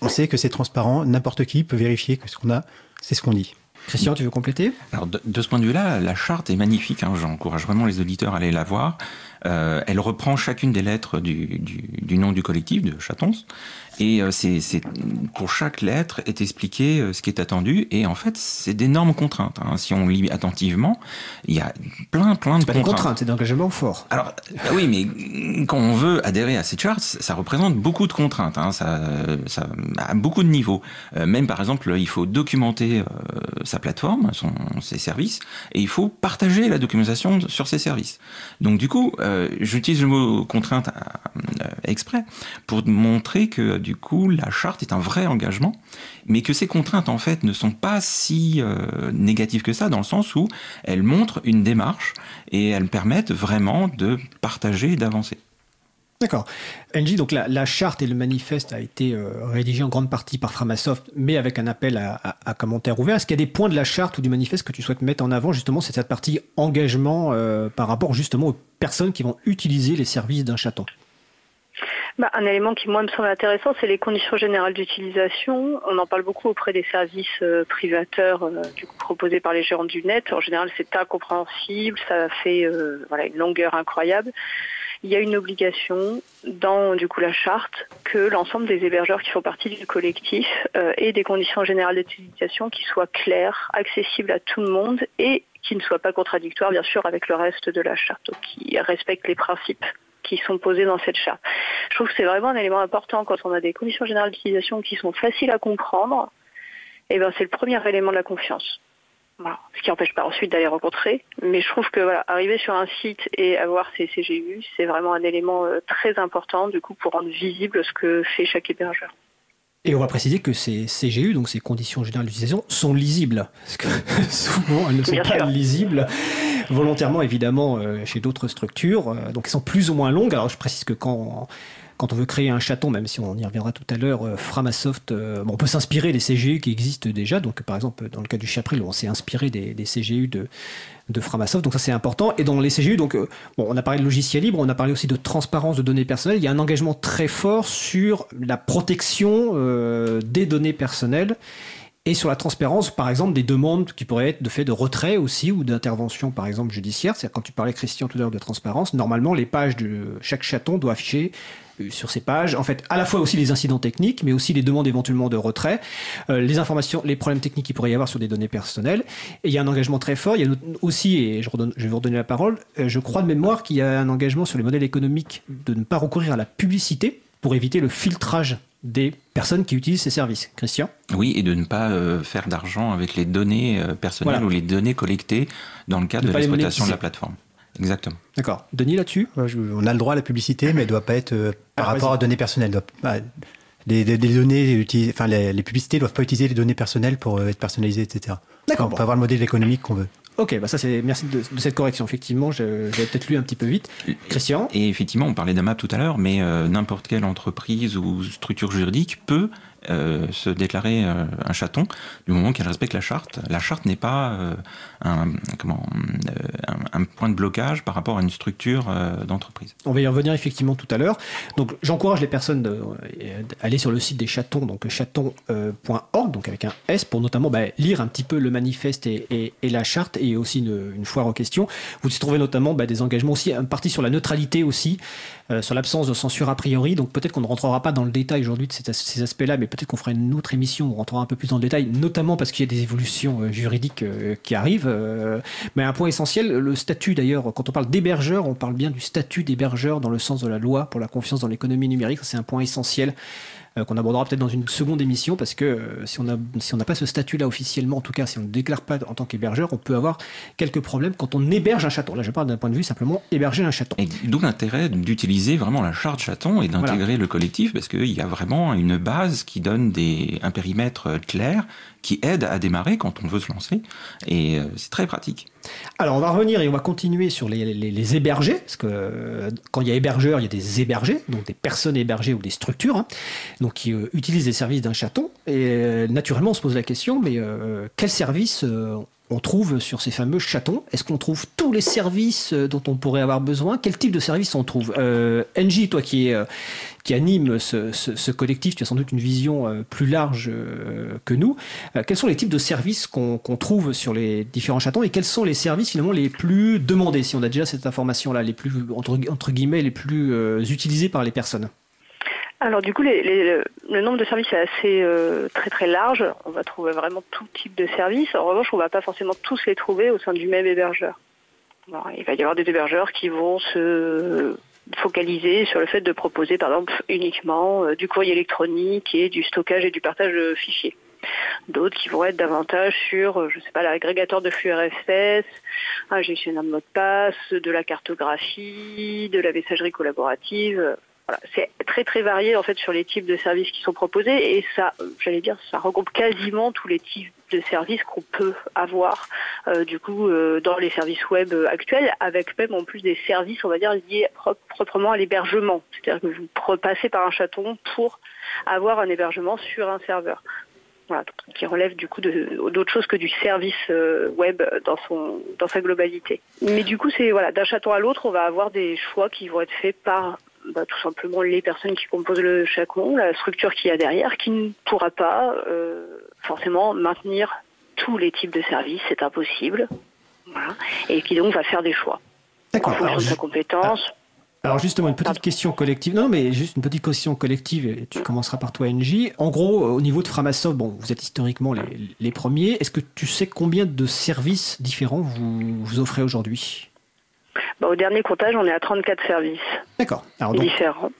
on sait que c'est transparent, n'importe qui peut vérifier que ce qu'on a, c'est ce qu'on dit. Christian, tu veux compléter? Alors de, ce point de vue-là, la charte est magnifique. Hein, J'encourage vraiment les auditeurs à aller la voir. Euh, elle reprend chacune des lettres du, du, du nom du collectif de Chatons et euh, c'est, c'est, pour chaque lettre est expliqué euh, ce qui est attendu. Et en fait, c'est d'énormes contraintes. Hein. Si on lit attentivement, il y a plein, plein de c'est pas contraintes. des contraintes, c'est d'engagement fort. Alors bah oui, mais quand on veut adhérer à ces charts, ça représente beaucoup de contraintes. Hein. Ça, ça à beaucoup de niveaux. Euh, même par exemple, il faut documenter sa plateforme, son, ses services, et il faut partager la documentation sur ces services. Donc du coup, j'utilise le mot contrainte exprès pour montrer que du coup, la charte est un vrai engagement, mais que ces contraintes, en fait, ne sont pas si euh, négatives que ça, dans le sens où elles montrent une démarche et elles permettent vraiment de partager et d'avancer. D'accord. NJ, donc la, charte et le manifeste a été euh, rédigé en grande partie par Framasoft, mais avec un appel à commentaires ouverts. Est-ce qu'il y a des points de la charte ou du manifeste que tu souhaites mettre en avant justement C'est cette partie engagement euh, par rapport justement aux personnes qui vont utiliser les services d'un chaton? Bah, un élément qui, moi, me semble intéressant, c'est les conditions générales d'utilisation. On en parle beaucoup auprès des services euh, privateurs euh, du coup, proposés par les gérants du net. En général, c'est incompréhensible, ça fait euh, voilà, une longueur incroyable. Il y a une obligation dans du coup la charte que l'ensemble des hébergeurs qui font partie du collectif euh, aient des conditions générales d'utilisation qui soient claires, accessibles à tout le monde et qui ne soient pas contradictoires, bien sûr, avec le reste de la charte, qui respectent les principes qui sont posés dans cette charte. Je trouve que c'est vraiment un élément important quand on a des conditions générales d'utilisation qui sont faciles à comprendre. Et ben c'est le premier élément de la confiance. Voilà. Ce qui n'empêche pas ensuite d'aller rencontrer. Mais je trouve que voilà, arriver sur un site et avoir ces CGU, c'est vraiment un élément euh, très important du coup pour rendre visible ce que fait chaque hébergeur. Et on va préciser que ces CGU, donc ces conditions générales d'utilisation, sont lisibles. Parce que souvent, elles ne sont Bien pas sûr. lisibles volontairement, évidemment, euh, chez d'autres structures. Euh, donc, elles sont plus ou moins longues. Alors, je précise que quand, quand on veut créer un chaton, même si on y reviendra tout à l'heure, euh, Framasoft, euh, on peut s'inspirer des CGU qui existent déjà. Donc, par exemple, dans le cas du Chapril, on s'est inspiré des, CGU de, Framasoft. Donc, ça, c'est important. Et dans les CGU, donc, euh, on a parlé de logiciel libre, on a parlé aussi de transparence de données personnelles. Il y a un engagement très fort sur la protection des données personnelles et sur la transparence, par exemple, des demandes qui pourraient être de fait de retrait aussi ou d'intervention, par exemple, judiciaire. C'est-à-dire, quand tu parlais, Christian, tout à l'heure de transparence, normalement, les pages de chaque chaton doivent afficher euh, sur ces pages, en fait, à la fois aussi les incidents techniques, mais aussi les demandes éventuellement de retrait, euh, les informations, les problèmes techniques qu'il pourrait y avoir sur des données personnelles. Et il y a un engagement très fort. Il y a aussi, et je, je vais vous redonner la parole, euh, je crois de mémoire qu'il y a un engagement sur les modèles économiques de ne pas recourir à la publicité pour éviter le filtrage des personnes qui utilisent ces services. Christian Oui, et de ne pas euh, faire d'argent avec les données euh, personnelles Voilà. ou les données collectées dans le cadre de l'exploitation de la plateforme. Exactement. D'accord. Denis, là-dessus on a le droit à la publicité, mais elle ne doit pas être euh, par Ah, rapport à données personnelles. Doit- bah, les, les- les données, utilisées- enfin les, les publicités ne doivent pas utiliser les données personnelles pour euh, être personnalisées, etc. D'accord, On bon. peut avoir le modèle économique qu'on veut. Ok, bah ça c'est merci de, de cette correction. Effectivement, j'avais peut-être lu un petit peu vite. Christian? Et effectivement, on parlait d'AMAP tout à l'heure, mais euh, n'importe quelle entreprise ou structure juridique peut euh, se déclarer euh, un chaton du moment qu'elle respecte la charte. La charte n'est pas euh, un, un, un point de blocage par rapport à une structure d'entreprise. On va y revenir effectivement tout à l'heure. Donc j'encourage les personnes euh, d'aller sur le site des chatons, donc chaton.org, donc avec un S, pour notamment bah, lire un petit peu le manifeste et, la charte, et aussi une, foire aux questions. Vous y trouvez notamment bah, des engagements aussi, une partie sur la neutralité aussi, euh, sur l'absence de censure a priori. Donc peut-être qu'on ne rentrera pas dans le détail aujourd'hui de ces, ces aspects-là, mais peut-être qu'on fera une autre émission où on rentrera un peu plus dans le détail, notamment parce qu'il y a des évolutions euh, juridiques euh, qui arrivent. mais un point essentiel, le statut d'ailleurs, quand on parle d'hébergeur, on parle bien du statut d'hébergeur dans le sens de la loi pour la confiance dans l'économie numérique. C'est un point essentiel qu'on abordera peut-être dans une seconde émission parce que euh, si on si n'a pas ce statut-là officiellement, en tout cas si on ne déclare pas en tant qu'hébergeur, on peut avoir quelques problèmes quand on héberge un chaton. Là, je parle d'un point de vue simplement héberger un chaton. D'où l'intérêt d'utiliser vraiment la charte chaton et d'intégrer le collectif parce qu'il y a vraiment une base qui donne des, un périmètre euh, clair qui aide à démarrer quand on veut se lancer et euh, c'est très pratique. Alors, on va revenir et on va continuer sur les, les- hébergés, parce que euh, quand il y a hébergeur, il y a des hébergés, donc des personnes hébergées ou des structures, hein, donc qui euh, utilisent les services d'un chaton. Et naturellement, on se pose la question, mais quels services euh, on trouve sur ces fameux chatons. Est-ce qu'on trouve tous les services euh, dont on pourrait avoir besoin? Quel type de services on trouve? Euh, NJ, toi qui, est, euh, qui anime ce, collectif, tu as sans doute une vision euh, plus large que nous. quels sont les types de services qu'on trouve sur les différents chatons et quels sont les services finalement les plus demandés, si on a déjà cette information-là, les plus, entre, entre, guillemets, les plus utilisés par les personnes? Alors du coup, le nombre de services est assez euh, très très large. On va trouver vraiment tout type de services. En revanche, on ne va pas forcément tous les trouver au sein du même hébergeur. il va y avoir des hébergeurs qui vont se focaliser sur le fait de proposer par exemple uniquement euh, du courrier électronique et du stockage et du partage de fichiers. D'autres qui vont être davantage sur, euh, je sais pas, l'agrégateur de flux RFS, un gestionnaire de mot de passe, de la cartographie, de la messagerie collaborative c'est très très varié en fait sur les types de services qui sont proposés et ça, j'allais dire, ça regroupe quasiment tous les types de services qu'on peut avoir euh, du coup euh, dans les services web actuels, avec même en plus des services, on va dire, liés proprement à l'hébergement. C'est-à-dire que vous passez par un chaton pour avoir un hébergement sur un serveur. Voilà, qui relève du coup d'autres choses que du service euh, web dans son dans sa globalité. Mais du coup, c'est voilà, d'un chaton à l'autre, on va avoir des choix qui vont être faits par bah, tout simplement les personnes qui composent le chaton, la structure qu'il y a derrière, qui ne pourra pas euh, forcément maintenir tous les types de services, c'est impossible, et qui donc va faire des choix en fonction de sa compétence. Ah. Alors justement, une petite question collective. Non, mais juste une petite question collective, et tu commenceras par toi, NJ. En gros, au niveau de Framasoft, bon, vous êtes historiquement les, les premiers. Est-ce que tu sais combien de services différents vous, vous offrez aujourd'hui? Bah, au dernier comptage, on est à 34 services. D'accord. Différents.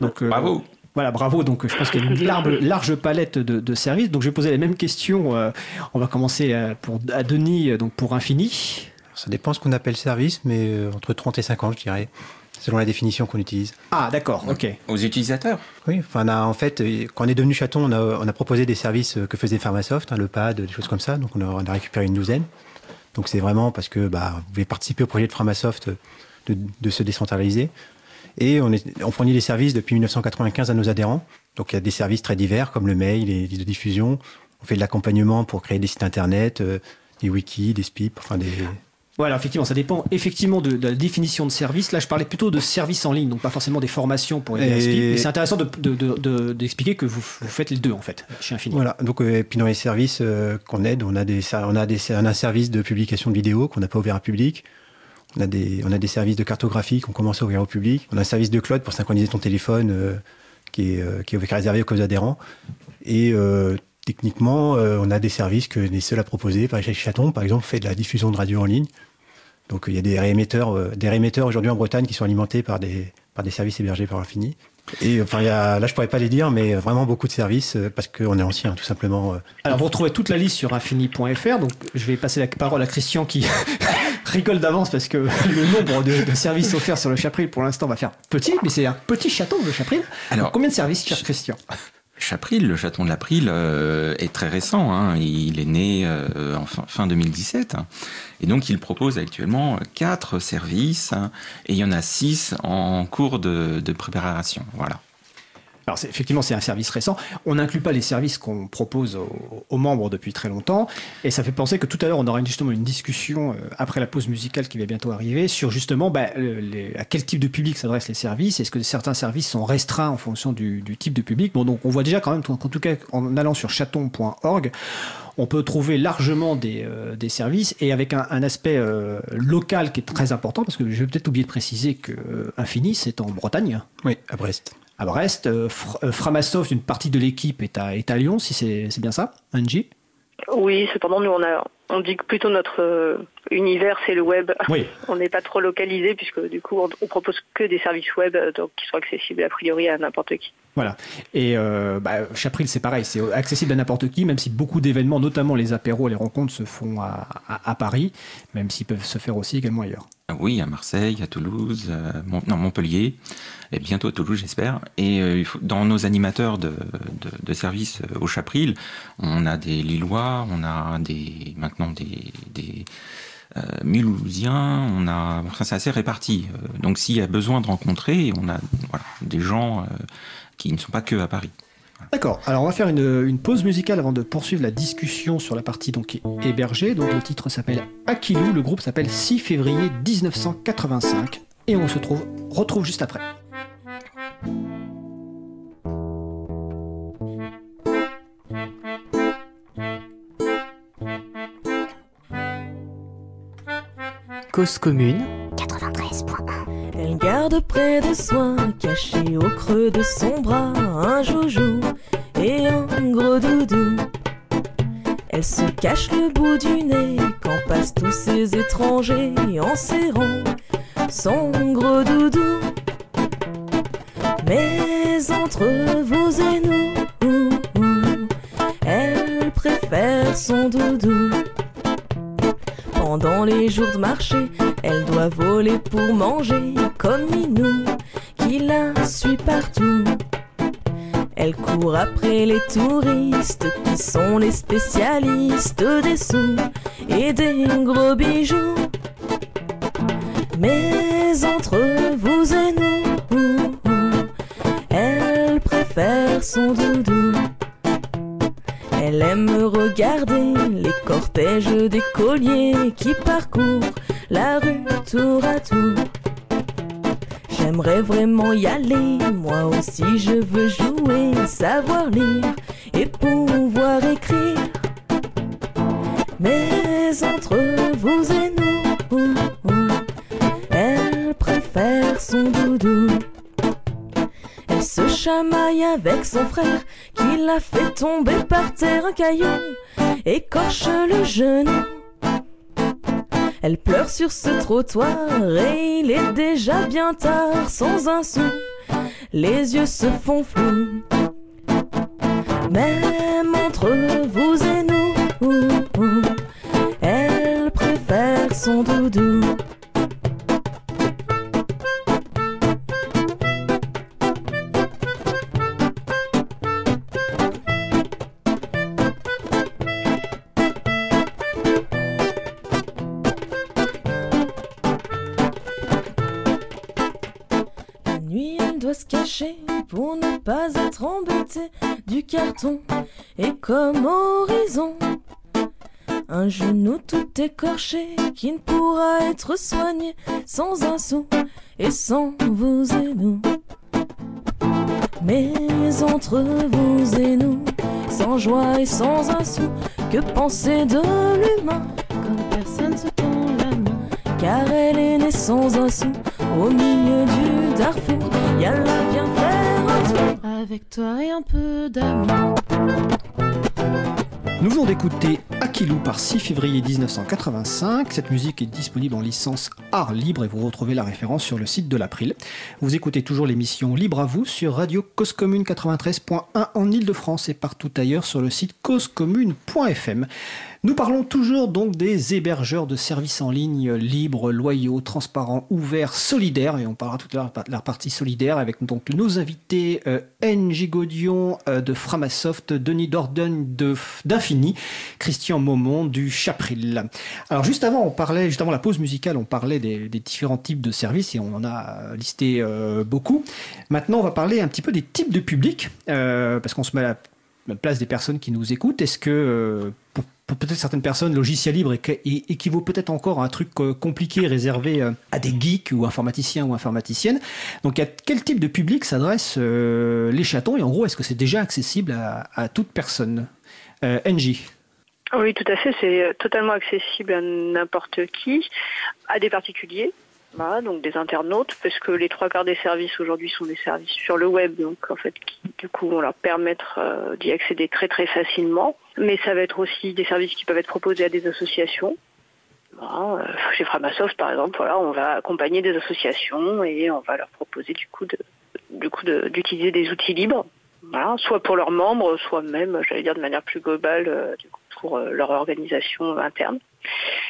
Donc, euh, bravo. Voilà, bravo. Donc, je pense qu'il y a une large, large palette de, services. Donc, je vais poser les mêmes questions. Euh, on va commencer à, pour, à Denis, donc pour Infini. Ça dépend ce qu'on appelle service, mais euh, entre 30 et 50, je dirais, selon la définition qu'on utilise. Ah, d'accord, ok. Aux utilisateurs Oui, enfin, en fait, quand on est devenu chaton, on a, on a proposé des services que faisait Pharmasoft, hein, le pad, des choses comme ça. Donc, on a, on a récupéré une douzaine. Donc c'est vraiment parce que bah, vous pouvez participer au projet de Framasoft de, se décentraliser. Et on, fournit des services depuis 1995 à nos adhérents. Donc il y a des services très divers comme le mail, les listes de diffusion. On fait de l'accompagnement pour créer des sites internet, euh, des wikis, des SPIP, enfin des, voilà, effectivement, ça dépend effectivement de, la définition de service. Là, je parlais plutôt de services en ligne, donc pas forcément des formations pour les Mais c'est intéressant d'expliquer que vous, faites les deux, en fait, chez Infini. Voilà, donc, euh, et puis dans les services euh, qu'on aide, on a, des, on, a des, un service de publication de vidéos qu'on n'a pas ouvert au public. On a, des, on a des services de cartographie qu'on commence à ouvrir au public. On a un service de cloud pour synchroniser ton téléphone euh, qui, est, qui est réservé aux adhérents. Et techniquement, on a des services que les seuls à proposer. Par exemple, Chaton, par exemple, fait de la diffusion de radio en ligne. Donc il y a des réémetteurs, euh, des réémetteurs aujourd'hui en Bretagne qui sont alimentés par des, par des services hébergés par Infini. Et enfin, il y a, là, je pourrais pas les dire, mais vraiment beaucoup de services euh, parce qu'on est ancien, tout simplement. Euh. Alors, vous retrouvez toute la liste sur infini.fr. Donc, je vais passer la parole à Christian qui rigole d'avance parce que le nombre de, services offerts sur le Chapril pour l'instant va faire petit, mais c'est un petit château le Chapril. Alors, combien de services, cher Christian? Chapril, le chaton de l'April, euh, est très récent. Hein. Il est né euh, en fin, 2017. Et donc, il propose actuellement quatre services. Hein, et il y en a six en cours de, de préparation. Voilà. Alors effectivement, c'est un service récent. On n'inclut pas les services qu'on propose aux, membres depuis très longtemps. Et ça fait penser que tout à l'heure, on aura justement une discussion euh, après la pause musicale qui va bientôt arriver sur justement bah, à quel type de public s'adressent les services. Est-ce que certains services sont restreints en fonction du, type de public? Bon, donc on voit déjà quand même, en tout cas en allant sur chaton.org, on peut trouver largement des, euh, services et avec un, aspect euh, local qui est très important parce que je vais peut-être oublier de préciser que Infini c'est en Bretagne. Oui, à Brest à Brest. Euh, euh, Framasoft, une partie de l'équipe est à, est à Lyon, si c'est bien ça, Angie? Oui, cependant, nous, on, a, on dit que plutôt notre euh, univers, c'est le web. Oui. on n'est pas trop localisé, puisque du coup, on, propose que des services web donc, qui sont accessibles a priori à n'importe qui. Voilà. Et bah, Chapril, c'est pareil, c'est accessible à n'importe qui, même si beaucoup d'événements, notamment les apéros, les rencontres, se font à, Paris, même s'ils peuvent se faire aussi également ailleurs. Oui, à Marseille, à Toulouse, non, Montpellier et bientôt à Toulouse, j'espère. Et euh, dans nos animateurs de, de, service euh, au Chapril, on a des Lillois, on a des maintenant des, des euh, Mulhousiens, on a, enfin, c'est assez réparti. Donc s'il y a besoin de rencontrer, on a voilà, des gens qui ne sont pas que à Paris. D'accord. Alors on va faire une, une, pause musicale avant de poursuivre la discussion sur la partie donc hébergée. Donc le titre s'appelle Aquilou, le groupe s'appelle 6 février 1985 et on se trouve, retrouve juste après. Cause commune 93.1 Elle garde près de soi, caché au creux de son bras, un joujou et un gros doudou. Elle se cache le bout du nez quand passent tous ces étrangers en serrant son gros doudou. Mais entre vous et nous, elle préfère son doudou. Pendant les jours de marché, elle doit voler pour manger, comme Minou, qui la suit partout. Elle court après les touristes qui sont les spécialistes des sous et des gros bijoux. Mais entre vous et nous, elle préfère son doudou. Elle aime regarder les cortèges d'écoliers qui parcourent la rue tour à tour. J'aimerais vraiment y aller, moi aussi je veux jouer, savoir lire et pouvoir écrire. Mais entre vous et nous, elle préfère son doudou. Se chamaille avec son frère qui l'a fait tomber par terre un caillou, écorche le genou. Elle pleure sur ce trottoir et il est déjà bien tard, sans un sou. Les yeux se font flous. Même entre vous qui ne pourra être soigné sans un sou et sans vous et nous. Mais entre vous et nous, sans joie et sans un sou, que penser de l'humain Comme personne se tend la main, car elle est née sans un sou au milieu du Darfour. Yalla, viens faire un tour avec toi et un peu d'amour. Nous venons d'écouter Aquilou par 6 février 1985. Cette musique est disponible en licence art libre et vous retrouvez la référence sur le site de l'April. Vous écoutez toujours l'émission Libre à vous sur Radio Cause Commune 93.1 en Ile-de-France et partout ailleurs sur le site causecommune.fm. Nous parlons toujours donc des hébergeurs de services en ligne libres, loyaux, transparents, ouverts, solidaires. Et on parlera tout à l'heure de la partie solidaire avec donc nos invités euh, Godion euh, de Framasoft, Denis Dorden d'Infini, Christian Momon du Chapril. Alors juste avant, on parlait, juste la pause musicale, on parlait des, différents types de services et on en a listé euh, beaucoup. Maintenant, on va parler un petit peu des types de publics euh, parce qu'on se met à la place des personnes qui nous écoutent. Est-ce que pour pour peut-être certaines personnes, logiciel libre équivaut peut-être encore à un truc euh, compliqué réservé euh, à des geeks ou informaticiens ou informaticiennes. Donc, à quel type de public s'adressent euh, les chatons Et en gros, est-ce que c'est déjà accessible à, toute personne? Euh, NJ Oui, tout à fait. C'est totalement accessible à n'importe qui, à des particuliers. Donc des internautes, parce que les trois quarts des services aujourd'hui sont des services sur le web, donc en fait, qui, du coup, vont leur permettre d'y accéder très très facilement. Mais ça va être aussi des services qui peuvent être proposés à des associations. Voilà, euh, chez Framasoft, par exemple, voilà, on va accompagner des associations et on va leur proposer du coup de, du coup d'utiliser des outils libres, soit pour leurs membres, soit même, j'allais dire de manière plus globale, euh, du coup, pour euh, leur organisation interne.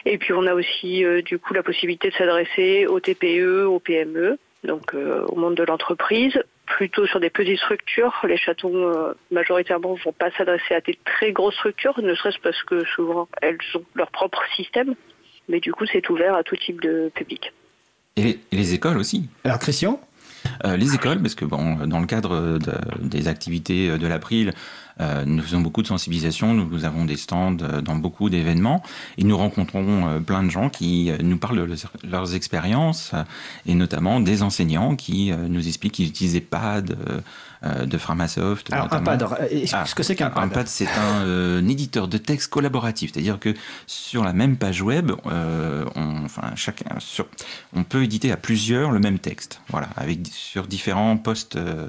Et puis on a aussi du coup la possibilité de s'adresser aux TPE, aux PME, donc au monde de l'entreprise, plutôt sur des petites structures. Les chatons euh, majoritairement vont pas s'adresser à des très grosses structures, ne serait-ce parce que souvent elles ont leur propre système. Mais du coup, c'est ouvert à tout type de public. Et les, et les écoles aussi Alors, Christian? Les écoles, parce que bon, dans le cadre de- des activités de l'April, euh, nous faisons beaucoup de sensibilisation, nous, avons des stands euh, dans beaucoup d'événements et nous rencontrons euh, plein de gens qui euh, nous parlent de leurs- expériences euh, et notamment des enseignants qui euh, nous expliquent qu'ils utilisaient PAD euh, euh, de Framasoft. Alors, un pad, euh, explique ce que c'est qu'un Un pad. pad, c'est un, euh, éditeur de texte collaboratif, c'est-à-dire que sur la même page web, euh, on, enfin, chacun, sur, on peut éditer à plusieurs le même texte, voilà, avec sur différents postes euh, euh,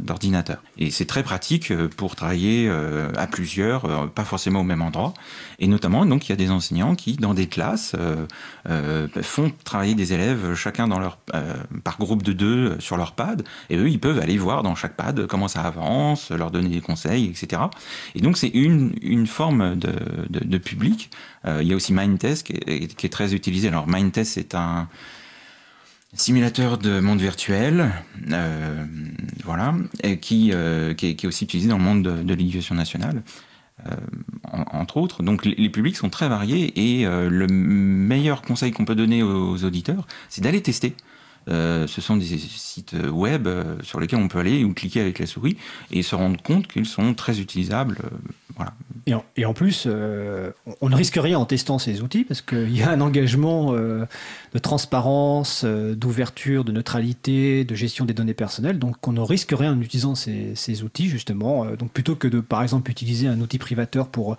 d'ordinateur. Et c'est très pratique euh, pour travailler euh, à plusieurs, euh, pas forcément au même endroit. Et notamment, donc, il y a des enseignants qui, dans des classes, euh, euh, font travailler des élèves chacun dans leur, euh, par groupe de deux euh, sur leur pad. Et eux, ils peuvent aller voir dans chaque pad comment ça avance, leur donner des conseils, etc. Et donc, c'est une, une forme de, de, de public. Euh, il y a aussi Mindtest qui est, qui est très utilisé. Alors, Mindtest, c'est un simulateur de monde virtuel, euh, voilà, euh, qui, est, aussi utilisé dans le monde de, l'éducation nationale, euh, en- entre autres. Donc les, publics sont très variés et le meilleur conseil qu'on peut donner aux auditeurs, c'est d'aller tester. Euh, ce sont des sites web euh, sur lesquels on peut aller ou cliquer avec la souris et se rendre compte qu'ils sont très utilisables. euh, voilà. Et en, plus, euh, on- ne risque rien en testant ces outils parce qu'il y a un engagement euh, de transparence, euh, d'ouverture, de neutralité, de gestion des données personnelles. Donc, on ne risque rien en utilisant ces, outils, justement. Euh, donc, plutôt que de, par exemple, utiliser un outil privateur pour euh,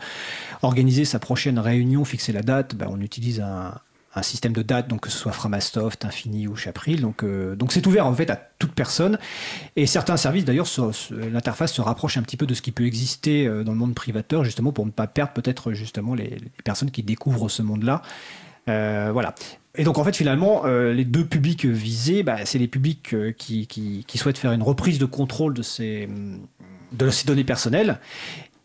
organiser sa prochaine réunion, fixer la date, ben, on utilise un, un système de date, donc que ce soit Framasoft, Infini ou Chapril. Donc, euh, donc c'est ouvert en fait à toute personne. Et certains services, d'ailleurs, l'interface se rapproche un petit peu de ce qui peut exister euh, dans le monde privateur, justement pour ne pas perdre peut-être justement les, personnes qui découvrent ce monde-là. Euh, voilà. Et donc en fait finalement les deux publics visés, bah, c'est les publics qui, qui, souhaitent faire une reprise de contrôle de ces, de ces données personnelles.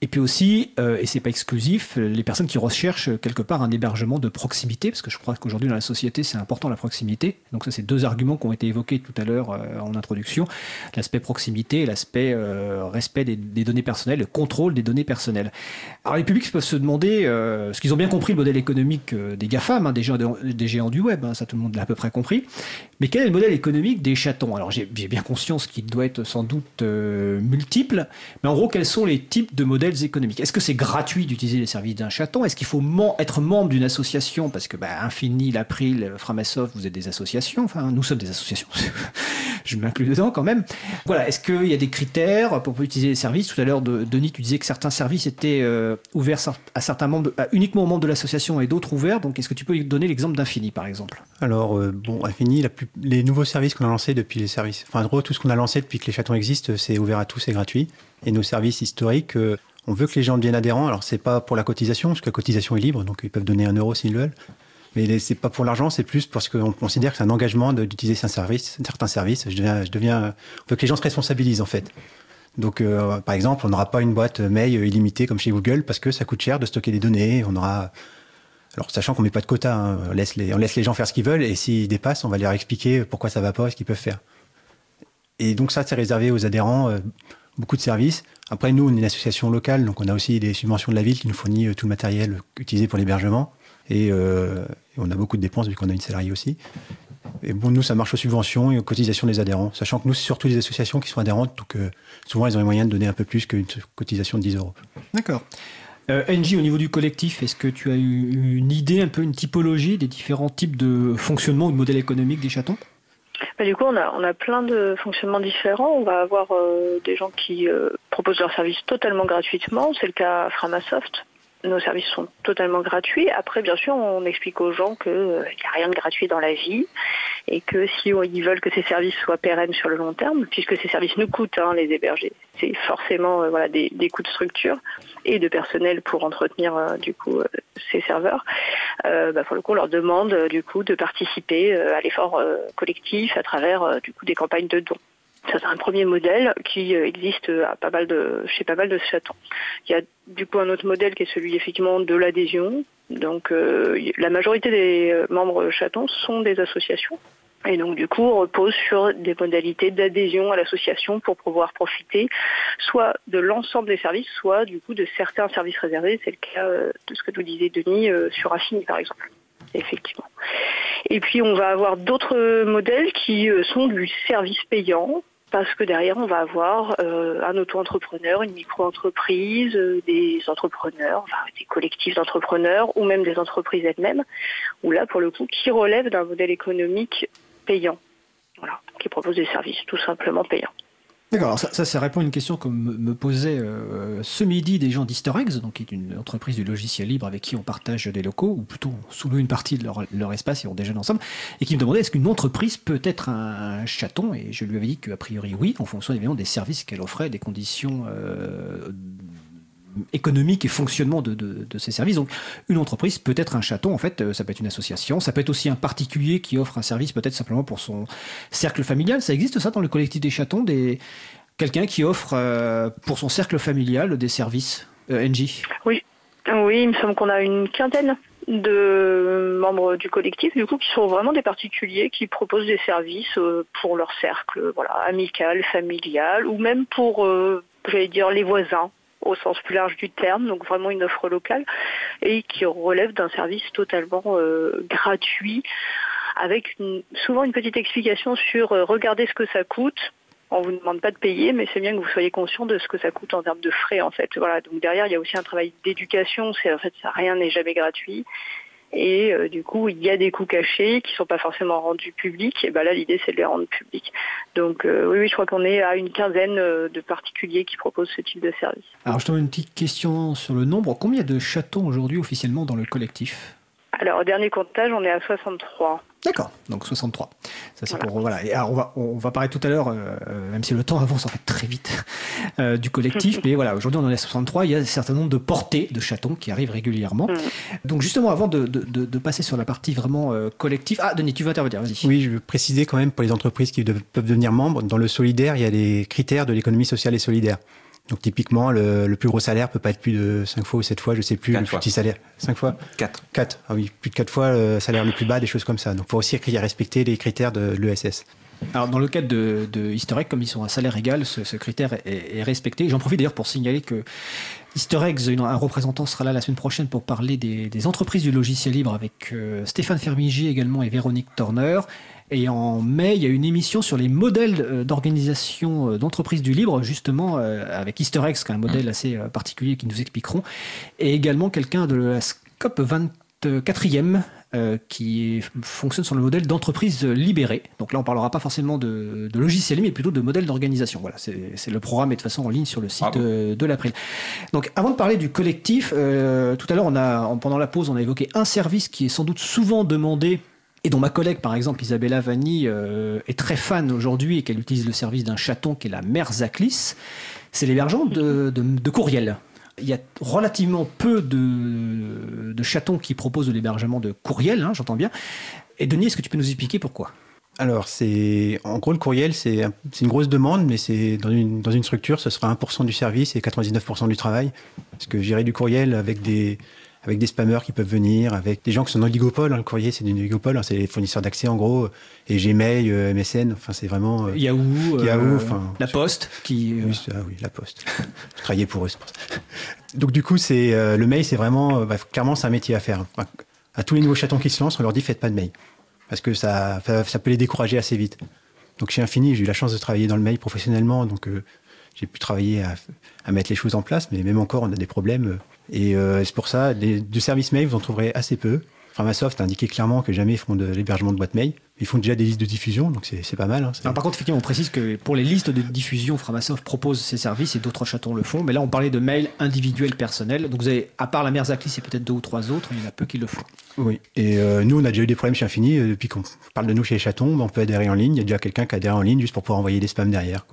Et puis aussi, euh, et c'est pas exclusif, les personnes qui recherchent euh, quelque part un hébergement de proximité, parce que je crois qu'aujourd'hui dans la société c'est important la proximité. Donc ça c'est deux arguments qui ont été évoqués tout à l'heure euh, en introduction, l'aspect proximité l'aspect euh, respect des, données personnelles, le contrôle des données personnelles. Alors les publics peuvent se demander, euh, ce qu'ils ont bien compris le modèle économique des GAFAM, hein, des, géants, du web, hein, ça tout le monde l'a à peu près compris, mais quel est le modèle économique des chatons? Alors j'ai bien conscience qu'il doit être sans doute multiple, mais en gros quels sont les types de modèles économiques Est-ce que c'est gratuit d'utiliser les services d'un chaton? Est-ce qu'il faut être membre d'une association? Parce que bah, Infini, l'April, Framasoft, vous êtes des associations, enfin nous sommes des associations, je m'inclus dedans quand même. Voilà, est-ce qu'il y a des critères pour utiliser les services? Tout à l'heure, de- Denis, tu disais que certains services étaient euh, ouverts à certains membres, uniquement aux membres de l'association et d'autres ouverts. Donc, est-ce que tu peux donner l'exemple d'Infini, par exemple? Alors, euh, bon, Infini, les nouveaux services qu'on a lancés depuis les services. Enfin, en gros, tout ce qu'on a lancé depuis que les chatons existent, c'est ouvert à tous, c'est gratuit. Et nos services historiques, euh, on veut que les gens deviennent adhérents. Alors, c'est pas pour la cotisation, parce que la cotisation est libre, donc ils peuvent donner un euro s'ils veulent. Mais c'est pas pour l'argent, c'est plus parce qu'on considère que c'est un engagement d'utiliser certains services. Je deviens, on veut que les gens se responsabilisent, en fait. Donc, euh, par exemple, on n'aura pas une boîte mail illimitée comme chez Google parce que ça coûte cher de stocker des données. On aura, alors sachant qu'on met pas de quota, hein, on, laisse les, on laisse les gens faire ce qu'ils veulent et s'ils dépassent, on va leur expliquer pourquoi ça va pas et ce qu'ils peuvent faire. Et donc ça, c'est réservé aux adhérents, euh, beaucoup de services. Après, nous, on est une association locale, donc on a aussi des subventions de la ville qui nous fournit euh, tout le matériel utilisé pour l'hébergement. Et, euh, on a beaucoup de dépenses vu qu'on a une salariée aussi. Et bon, nous, ça marche aux subventions et aux cotisations des adhérents, sachant que nous, c'est surtout les associations qui sont adhérentes, donc euh, souvent, elles ont les moyens de donner un peu plus qu'une cotisation de 10 euros. D'accord. Euh, NJ, au niveau du collectif, est-ce que tu as eu une idée, un peu une typologie des différents types de fonctionnement ou de modèles économiques des chatons? Du coup, on a, on a plein de fonctionnements différents. On va avoir euh, des gens qui euh, proposent leurs services totalement gratuitement. C'est le cas à Framasoft. Nos services sont totalement gratuits. Après, bien sûr, on explique aux gens qu'il n'y a rien de gratuit dans la vie et que si on- ils veulent que ces services soient pérennes sur le long terme, puisque ces services nous coûtent, hein, les héberger, c'est forcément euh, voilà, des, des coûts de structure et de personnel pour entretenir euh, du coup euh, ces serveurs. Euh, bah, pour le coup, on leur demande euh, du coup de participer euh, à l'effort euh, collectif à travers euh, du coup des campagnes de dons. C'est un premier modèle qui euh, existe à pas mal de, chez pas mal de chatons. Il y a du coup un autre modèle qui est celui effectivement de l'adhésion. Donc euh, la majorité des euh, membres chatons sont des associations. Et donc du coup, on repose sur des modalités d'adhésion à l'association pour pouvoir profiter soit de l'ensemble des services, soit du coup de certains services réservés. C'est le cas euh, de ce que nous disait Denis euh, sur Affini par exemple. effectivement. Et puis on va avoir d'autres modèles qui euh, sont du service payant, parce que derrière on va avoir euh, un auto-entrepreneur, une micro-entreprise, euh, des entrepreneurs, des collectifs d'entrepreneurs ou même des entreprises elles-mêmes, ou là pour le coup qui relèvent d'un modèle économique payant, voilà, qui propose des services tout simplement payants. D'accord, alors ça, ça, répond à une question que me, posait euh, ce midi des gens Eggs, donc qui est une entreprise du logiciel libre avec qui on partage des locaux, ou plutôt sous une partie de leur, espace et on déjeune ensemble, et qui me demandait est-ce qu'une entreprise peut être un, chaton? Et je lui avais dit qu'a priori oui, en fonction évidemment des services qu'elle offrait, des conditions euh, économique et fonctionnement de, de, ces services. Donc, une entreprise peut être un chaton, en fait, euh, ça peut être une association, ça peut être aussi un particulier qui offre un service peut-être simplement pour son cercle familial. Ça existe ça dans le collectif des chatons, des quelqu'un qui offre euh, pour son cercle familial des services. Euh. Oui, oui, il me semble qu'on a une quinzaine de membres du collectif, du coup, qui sont vraiment des particuliers qui proposent des services pour leur cercle, voilà, amical, familial, ou même pour, j'allais dire, les voisins au sens plus large du terme, donc vraiment une offre locale, et qui relève d'un service totalement euh, gratuit, avec souvent une petite explication sur euh, regardez ce que ça coûte. On vous demande pas de payer, mais c'est bien que vous soyez conscient de ce que ça coûte en termes de frais, en fait. Voilà. Donc derrière, il y a aussi un travail d'éducation. C'est en fait, ça, rien n'est jamais gratuit. Et euh, du coup, il y a des coûts cachés qui sont pas forcément rendus publics. Et ben là, l'idée, c'est de les rendre publics. Donc euh, oui, oui, je crois qu'on est à une quinzaine euh, de particuliers qui proposent ce type de service. Alors, je te une petite question sur le nombre. Combien de chatons aujourd'hui officiellement dans le collectif? Alors, au dernier comptage, on est à 63. D'accord, donc 63. Ça c'est voilà. pour voilà. Et alors on va on va parler tout à l'heure, euh, même si le temps avance en fait très vite euh, du collectif, mais voilà aujourd'hui on en est à 63. Il y a un certain nombre de portées de chatons qui arrivent régulièrement. Mm. Donc justement avant de, de, de, de, passer sur la partie vraiment euh, collective, ah Denis tu veux intervenir, vas-y. Oui, je veux préciser quand même pour les entreprises qui peuvent devenir membres dans le solidaire, il y a les critères de l'économie sociale et solidaire. Donc typiquement, le, le, plus gros salaire peut pas être plus de 5 fois ou 7 fois, je sais plus, le plus petit salaire. 5 fois 4. 4. Ah oui, plus de 4 fois le salaire le plus bas, des choses comme ça. Donc il faut aussi respecter les critères de l'ESS. Alors dans le cadre de, de Easter Egg, comme ils sont à salaire égal, ce, ce critère est, est respecté. J'en profite d'ailleurs pour signaler que Easter Eggs, un représentant sera là la semaine prochaine pour parler des, des entreprises du logiciel libre avec euh, Stéphane Fermigi également et Véronique Turner. Et en mai, il y a une émission sur les modèles d'organisation d'entreprises du libre, justement avec Easter Eggs, qui est un modèle assez particulier qui nous expliqueront, et également quelqu'un de la SCOP 24e euh, qui fonctionne sur le modèle d'entreprise libérée. Donc là, on parlera pas forcément de, de logiciel, mais plutôt de modèle d'organisation. Voilà, c'est le programme est de toute façon en ligne sur le site ah bon. de, de l'April. Donc, avant de parler du collectif, euh, tout à l'heure, on a pendant la pause, on a évoqué un service qui est sans doute souvent demandé et dont ma collègue, par exemple, Isabella Vanni, euh, est très fan aujourd'hui et qu'elle utilise le service d'un chaton qui est la mère Zaclis, c'est l'hébergement de, de, courriel. Il y a relativement peu de, de chatons qui proposent de l'hébergement de courriel, hein, j'entends bien. Et Denis, est-ce que tu peux nous expliquer pourquoi? Alors, c'est en gros le courriel, c'est une grosse demande, mais c'est dans une, dans une structure, ce sera 1% du service et 99% du travail. Parce que gérer du courriel avec des, avec des spammers qui peuvent venir, avec des gens qui sont dans l'oligopole. Hein, le courrier, c'est du oligopole, hein, c'est les fournisseurs d'accès en gros, et Gmail, euh, MSN, enfin c'est vraiment. Euh, Yahoo, Yahoo, enfin. La Poste, qui. Oui, ah, oui, la Poste. Je travaillais pour eux, c'est pour ça. Donc du coup, c'est euh, le mail, c'est vraiment, bah, clairement, c'est un métier à faire. Enfin, à tous les nouveaux chatons qui se lancent, on leur dit faites pas de mail, parce que ça, ça peut les décourager assez vite. Donc chez Infini, j'ai eu la chance de travailler dans le mail professionnellement, donc euh, j'ai pu travailler à, à, mettre les choses en place, mais même encore, on a des problèmes. Et euh, c'est pour ça, des, du service mail, vous en trouverez assez peu. Framasoft a indiqué clairement que jamais ils font de l'hébergement de boîte mail. Ils font déjà des listes de diffusion, donc c'est pas mal. Hein, Alors, par contre, effectivement, on précise que pour les listes de diffusion, Framasoft propose ses services et d'autres chatons le font. Mais là, on parlait de mail individuel personnel. Donc, vous avez, à part la mère Zaclis et peut-être deux ou trois autres, il y en a peu qui le font. Oui. Et euh, nous, on a déjà eu des problèmes chez Infini. Depuis qu'on parle de nous chez les chatons, on peut adhérer en ligne. Il y a déjà quelqu'un qui adhère en ligne juste pour pouvoir envoyer des spams derrière.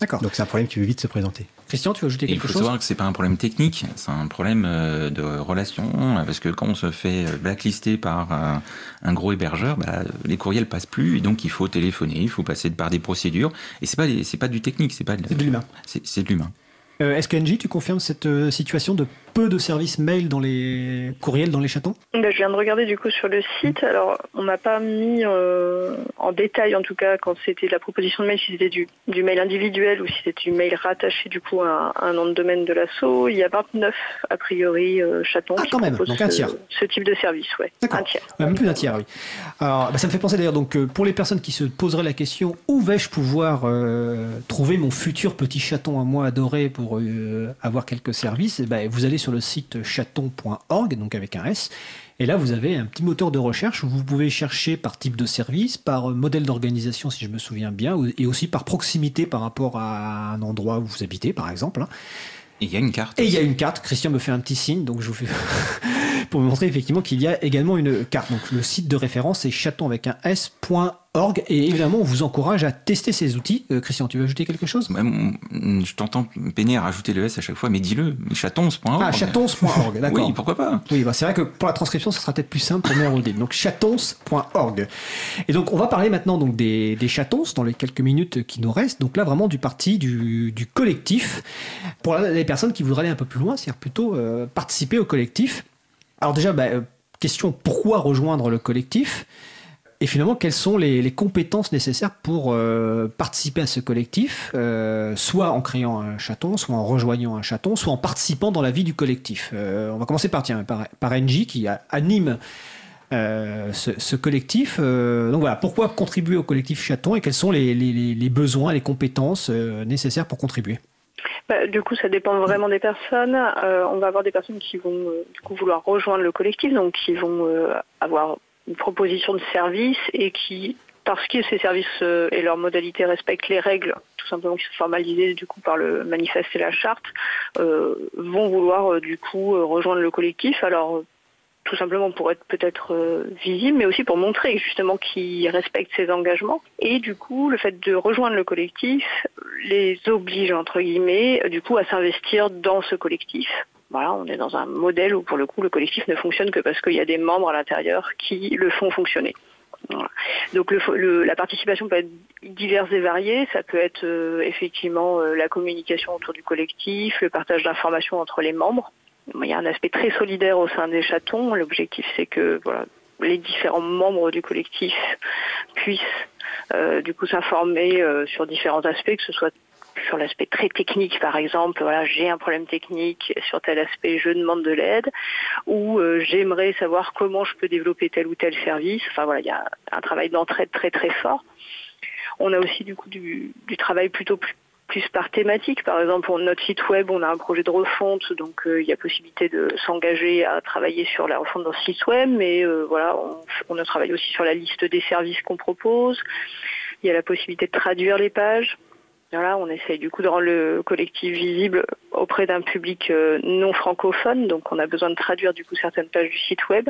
D'accord. Donc, c'est un problème qui veut vite se présenter. Christian, tu veux ajouter quelque chose Il faut savoir que c'est pas un problème technique, c'est un problème de relation, parce que quand on se fait blacklister par un, un gros hébergeur, bah, les courriels passent plus, et donc il faut téléphoner, il faut passer par des procédures, et c'est pas c'est pas du technique, c'est pas de, de l'humain. C'est de l'humain. Euh, Est-ce que NJ, tu confirmes cette euh, situation de peu de services mail dans les courriels, dans les chatons? Ben, je viens de regarder du coup sur le site. Alors, on n'a pas mis euh, en détail, en tout cas, quand c'était la proposition de mail, si c'était du, du mail individuel ou si c'était du mail rattaché du coup à, un- un nom de domaine de l'assaut. Il y a 29 a priori chatons Ah, quand même, donc un tiers. ce type de service, ouais. Un tiers. Même plus d'un tiers, oui. Alors, bah, ça me fait penser d'ailleurs, donc, pour les personnes qui se poseraient la question, où vais-je pouvoir trouver mon futur petit chaton à moi adoré pour euh, avoir quelques services Eh ben, Vous allez sur le site chaton.org, donc avec un S, et là vous avez un petit moteur de recherche où vous pouvez chercher par type de service, par modèle d'organisation si je me souviens bien, et aussi par proximité par rapport à un endroit où vous habitez, par exemple. hein. Et il y a une carte. Et il y a une carte. Christian me fait un petit signe, donc je vous fais pour me montrer effectivement qu'il y a également une carte. Donc le site de référence c'est chaton avec un s.org et évidemment on vous encourage à tester ces outils. Euh, Christian, tu veux ajouter quelque chose? Ouais, mon- je t'entends peiner à rajouter le S à chaque fois, mais dis-le, chatons.org. Ah, chatons.org, d'accord. Oui, pourquoi pas Oui, bah c'est vrai que pour la transcription, ce sera peut-être plus simple pour Merolde. Donc chatons.org. Et donc on va parler maintenant donc des, des chatons dans les quelques minutes qui nous restent. Donc là vraiment du parti du, du collectif. Pour les personnes qui voudraient aller un peu plus loin, c'est-à-dire plutôt euh, participer au collectif. Alors déjà, bah, euh, question pourquoi rejoindre le collectif? Et finalement, quelles sont les, compétences nécessaires pour euh, participer à ce collectif, euh, soit en créant un chaton, soit en rejoignant un chaton, soit en participant dans la vie du collectif? Euh, on va commencer par, tiens, par, par NJ qui anime ce, collectif. Donc voilà, pourquoi contribuer au collectif chaton et quels sont les, besoins, les compétences nécessaires pour contribuer? Bah, du coup, ça dépend vraiment des personnes. On va avoir des personnes qui vont du coup vouloir rejoindre le collectif, donc qui vont avoir une proposition de service et qui, parce que ces services euh, et leurs modalités respectent les règles, tout simplement qui sont formalisées du coup par le manifeste et la charte, euh, vont vouloir euh, du coup euh, rejoindre le collectif. Alors tout simplement pour être peut-être visible, mais aussi pour montrer justement qu'ils respectent ses engagements. Et du coup, le fait de rejoindre le collectif les oblige, entre guillemets, du coup, à s'investir dans ce collectif. Voilà, on est dans un modèle où, pour le coup, le collectif ne fonctionne que parce qu'il y a des membres à l'intérieur qui le font fonctionner. Donc le, le- la participation peut être diverse et variée. Ça peut être euh, effectivement euh, la communication autour du collectif, le partage d'informations entre les membres. Il y a un aspect très solidaire au sein des chatons. L'objectif, c'est que voilà, les différents membres du collectif puissent euh, du coup s'informer euh, sur différents aspects, que ce soit sur l'aspect très technique, par exemple, voilà, j'ai un problème technique sur tel aspect, je demande de l'aide, ou euh, j'aimerais savoir comment je peux développer tel ou tel service. Enfin voilà, il y a un travail d'entraide très très fort. On a aussi du coup du, du travail plutôt plus, par thématique. Par exemple, pour notre site web, on a un projet de refonte, donc euh, il y a possibilité de s'engager à travailler sur la refonte d'un site web, mais euh, voilà, on, on a travaillé aussi sur la liste des services qu'on propose. Il y a la possibilité de traduire les pages. Voilà, on essaye du coup de rendre le collectif visible auprès d'un public euh, non francophone, donc on a besoin de traduire du coup certaines pages du site web,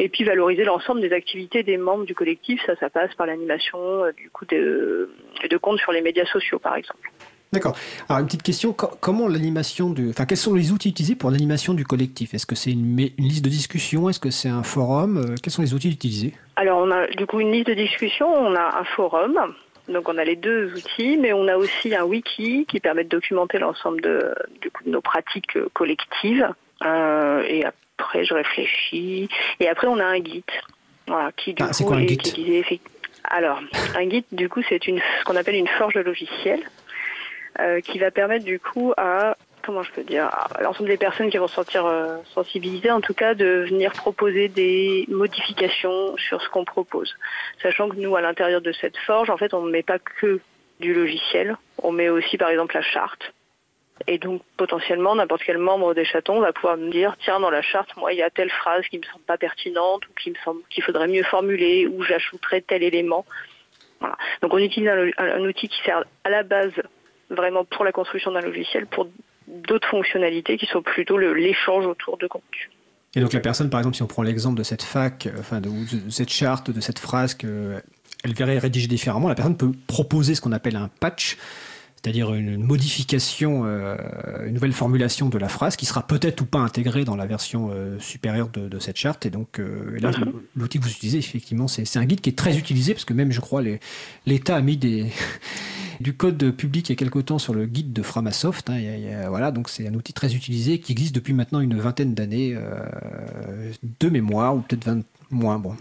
et puis valoriser l'ensemble des activités des membres du collectif. Ça, ça passe par l'animation euh, du coup de, de comptes sur les médias sociaux, par exemple. D'accord. Alors une petite question, co- comment l'animation du, enfin quels sont les outils utilisés pour l'animation du collectif? Est-ce que c'est une, une liste de discussion Est-ce que c'est un forum? Euh, Quels sont les outils utilisés? Alors on a du coup une liste de discussion, on a un forum, donc on a les deux outils, mais on a aussi un wiki qui permet de documenter l'ensemble de, de nos pratiques euh, collectives. Euh, et après je réfléchis. Et après on a un guide, voilà, qui du Ah, coup quoi un est guide Alors un guide du coup c'est une ce qu'on appelle une forge de logiciel euh, qui va permettre du coup à comment je peux dire à l'ensemble des personnes qui vont se sentir euh, sensibilisées en tout cas de venir proposer des modifications sur ce qu'on propose. Sachant que nous à l'intérieur de cette forge en fait on ne met pas que du logiciel. On met aussi par exemple la charte. Et donc potentiellement n'importe quel membre des chatons va pouvoir me dire tiens dans la charte moi il y a telle phrase qui me semble pas pertinente ou qui me semble qu'il faudrait mieux formuler ou j'ajouterais tel élément. Voilà. donc on utilise un, un outil qui sert à la base vraiment pour la construction d'un logiciel pour d'autres fonctionnalités qui sont plutôt l'échange autour de contenu. Et donc la personne, par exemple, si on prend l'exemple de cette fac, euh, enfin de, cette charte, de cette phrase que elle verrait rédigée différemment, la personne peut proposer ce qu'on appelle un patch, c'est-à-dire une modification, euh, une nouvelle formulation de la phrase qui sera peut-être ou pas intégrée dans la version euh, supérieure de, de, cette charte. Et donc euh, là, l'outil que vous utilisez, effectivement, c'est c'est un guide qui est très utilisé parce que même, je crois, les- l'État a mis des, du code public il y a quelque temps sur le guide de Framasoft. hein, voilà, donc c'est un outil très utilisé qui existe depuis maintenant une vingtaine d'années de mémoire ou peut-être 20 moins. Bon,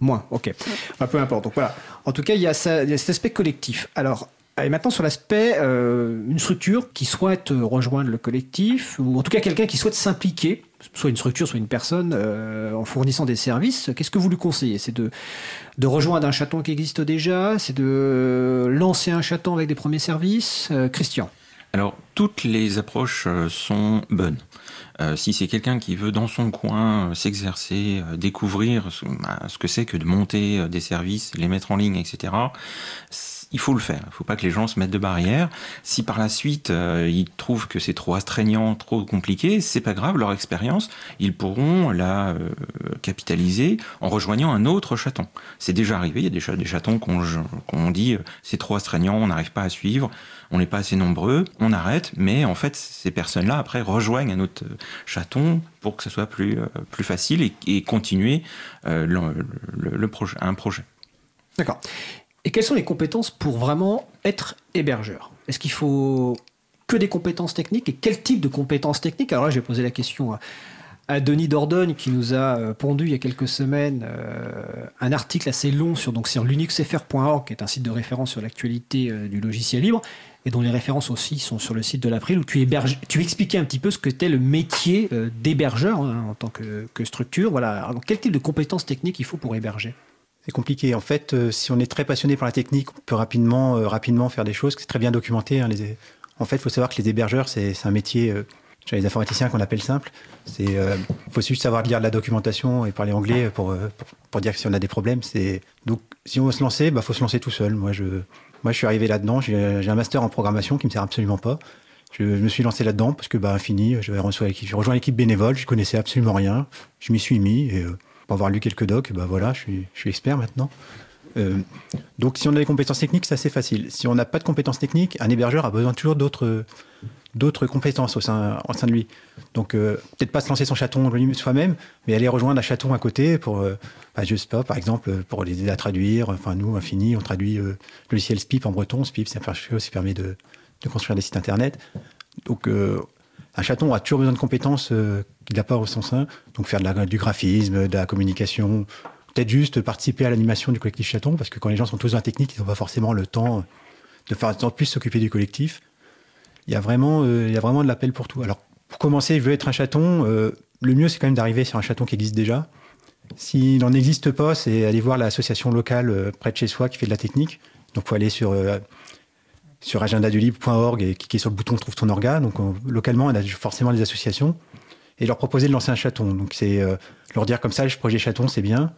moins. Ok. Enfin, peu importe. Donc voilà. En tout cas, il y a, ça- il y a cet aspect collectif. Alors. Et maintenant sur l'aspect, euh, une structure qui souhaite euh, rejoindre le collectif, ou en tout cas quelqu'un qui souhaite s'impliquer, soit une structure, soit une personne, euh, en fournissant des services, qu'est-ce que vous lui conseillez? C'est de, rejoindre un chaton qui existe déjà? C'est de lancer un chaton avec des premiers services? Christian Alors, toutes les approches sont bonnes. Si c'est quelqu'un qui veut dans son coin s'exercer, découvrir ce, bah, ce que c'est que de monter des services, les mettre en ligne, etc., il faut le faire. Il ne faut pas que les gens se mettent de barrières. Si par la suite euh, ils trouvent que c'est trop astreignant, trop compliqué, c'est pas grave. Leur expérience, ils pourront la euh, capitaliser en rejoignant un autre chaton. C'est déjà arrivé. Il y a déjà des chatons qu'on dit euh, c'est trop astreignant, on n'arrive pas à suivre on n'est pas assez nombreux, on arrête, mais en fait, ces personnes-là, après, rejoignent un autre chaton pour que ce soit plus, facile et, continuer le- le projet, un projet. D'accord. Et quelles sont les compétences pour vraiment être hébergeur? Est-ce qu'il faut que des compétences techniques? Et quel type de compétences techniques? Alors là, j'ai posé la question à, Denis Dordogne qui nous a euh, pondu il y a quelques semaines euh, un article assez long sur, donc, sur qui est un site de référence sur l'actualité euh, du logiciel libre, et dont les références aussi sont sur le site de l'April, où tu, expliquais un petit peu ce que était le métier d'hébergeur hein, en tant que, structure. Voilà. Quel type de compétences techniques il faut pour héberger? C'est compliqué. En fait, euh, si on est très passionné par la technique, on peut rapidement, euh, rapidement faire des choses. C'est très bien documenté. hein. En fait, il faut savoir que les hébergeurs, c'est un métier euh, les informaticiens qu'on appelle simple. Il faut juste savoir lire de la documentation et parler anglais pour, euh, pour, dire que si on a des problèmes. Donc, si on veut se lancer, il bah, faut se lancer tout seul. Moi, je, moi, je suis arrivé là-dedans. J'ai un master en programmation qui me sert absolument pas. Je, je me suis lancé là-dedans parce que, bah, infini, j'avais reçu l'équipe- bénévole. Je connaissais absolument rien. Je m'y suis mis et euh, pour avoir lu quelques docs, bah voilà, je suis, expert maintenant. Euh, donc, si on a des compétences techniques, c'est assez facile. Si on n'a pas de compétences techniques, un hébergeur a besoin toujours d'autres compétences au sein, de lui. Donc, euh, peut-être pas se lancer son chaton soi-même, mais aller rejoindre un chaton à côté pour, euh, bah, je sais pas, par exemple, pour les aider à traduire. Enfin, nous, Infini, on traduit euh, le logiciel SPIP en breton. SPIP, c'est un qui permet de, de construire des sites internet. Donc, un chaton a toujours besoin de compétences euh, qu'il n'a pas au son sein. Donc, faire du graphisme, de la communication, peut-être juste participer à l'animation du collectif chaton, parce que quand les gens sont tous dans la technique, ils n'ont pas forcément le temps de faire en plus s'occuper du collectif. Il y a vraiment, euh, il y a vraiment de l'appel pour tout. Alors, pour commencer, je veux être un chaton. euh, le mieux, c'est quand même d'arriver sur un chaton qui existe déjà. S'il n'en existe pas, c'est aller voir l'association locale euh, près de chez soi qui fait de la technique. Donc, faut aller sur, sur agendadulibre.org et cliquer sur le bouton Trouve ton orga. Donc, on- localement, on a forcément des associations. Et leur proposer de lancer un chaton. Donc, c'est euh, leur dire comme ça, le projet chaton, c'est bien.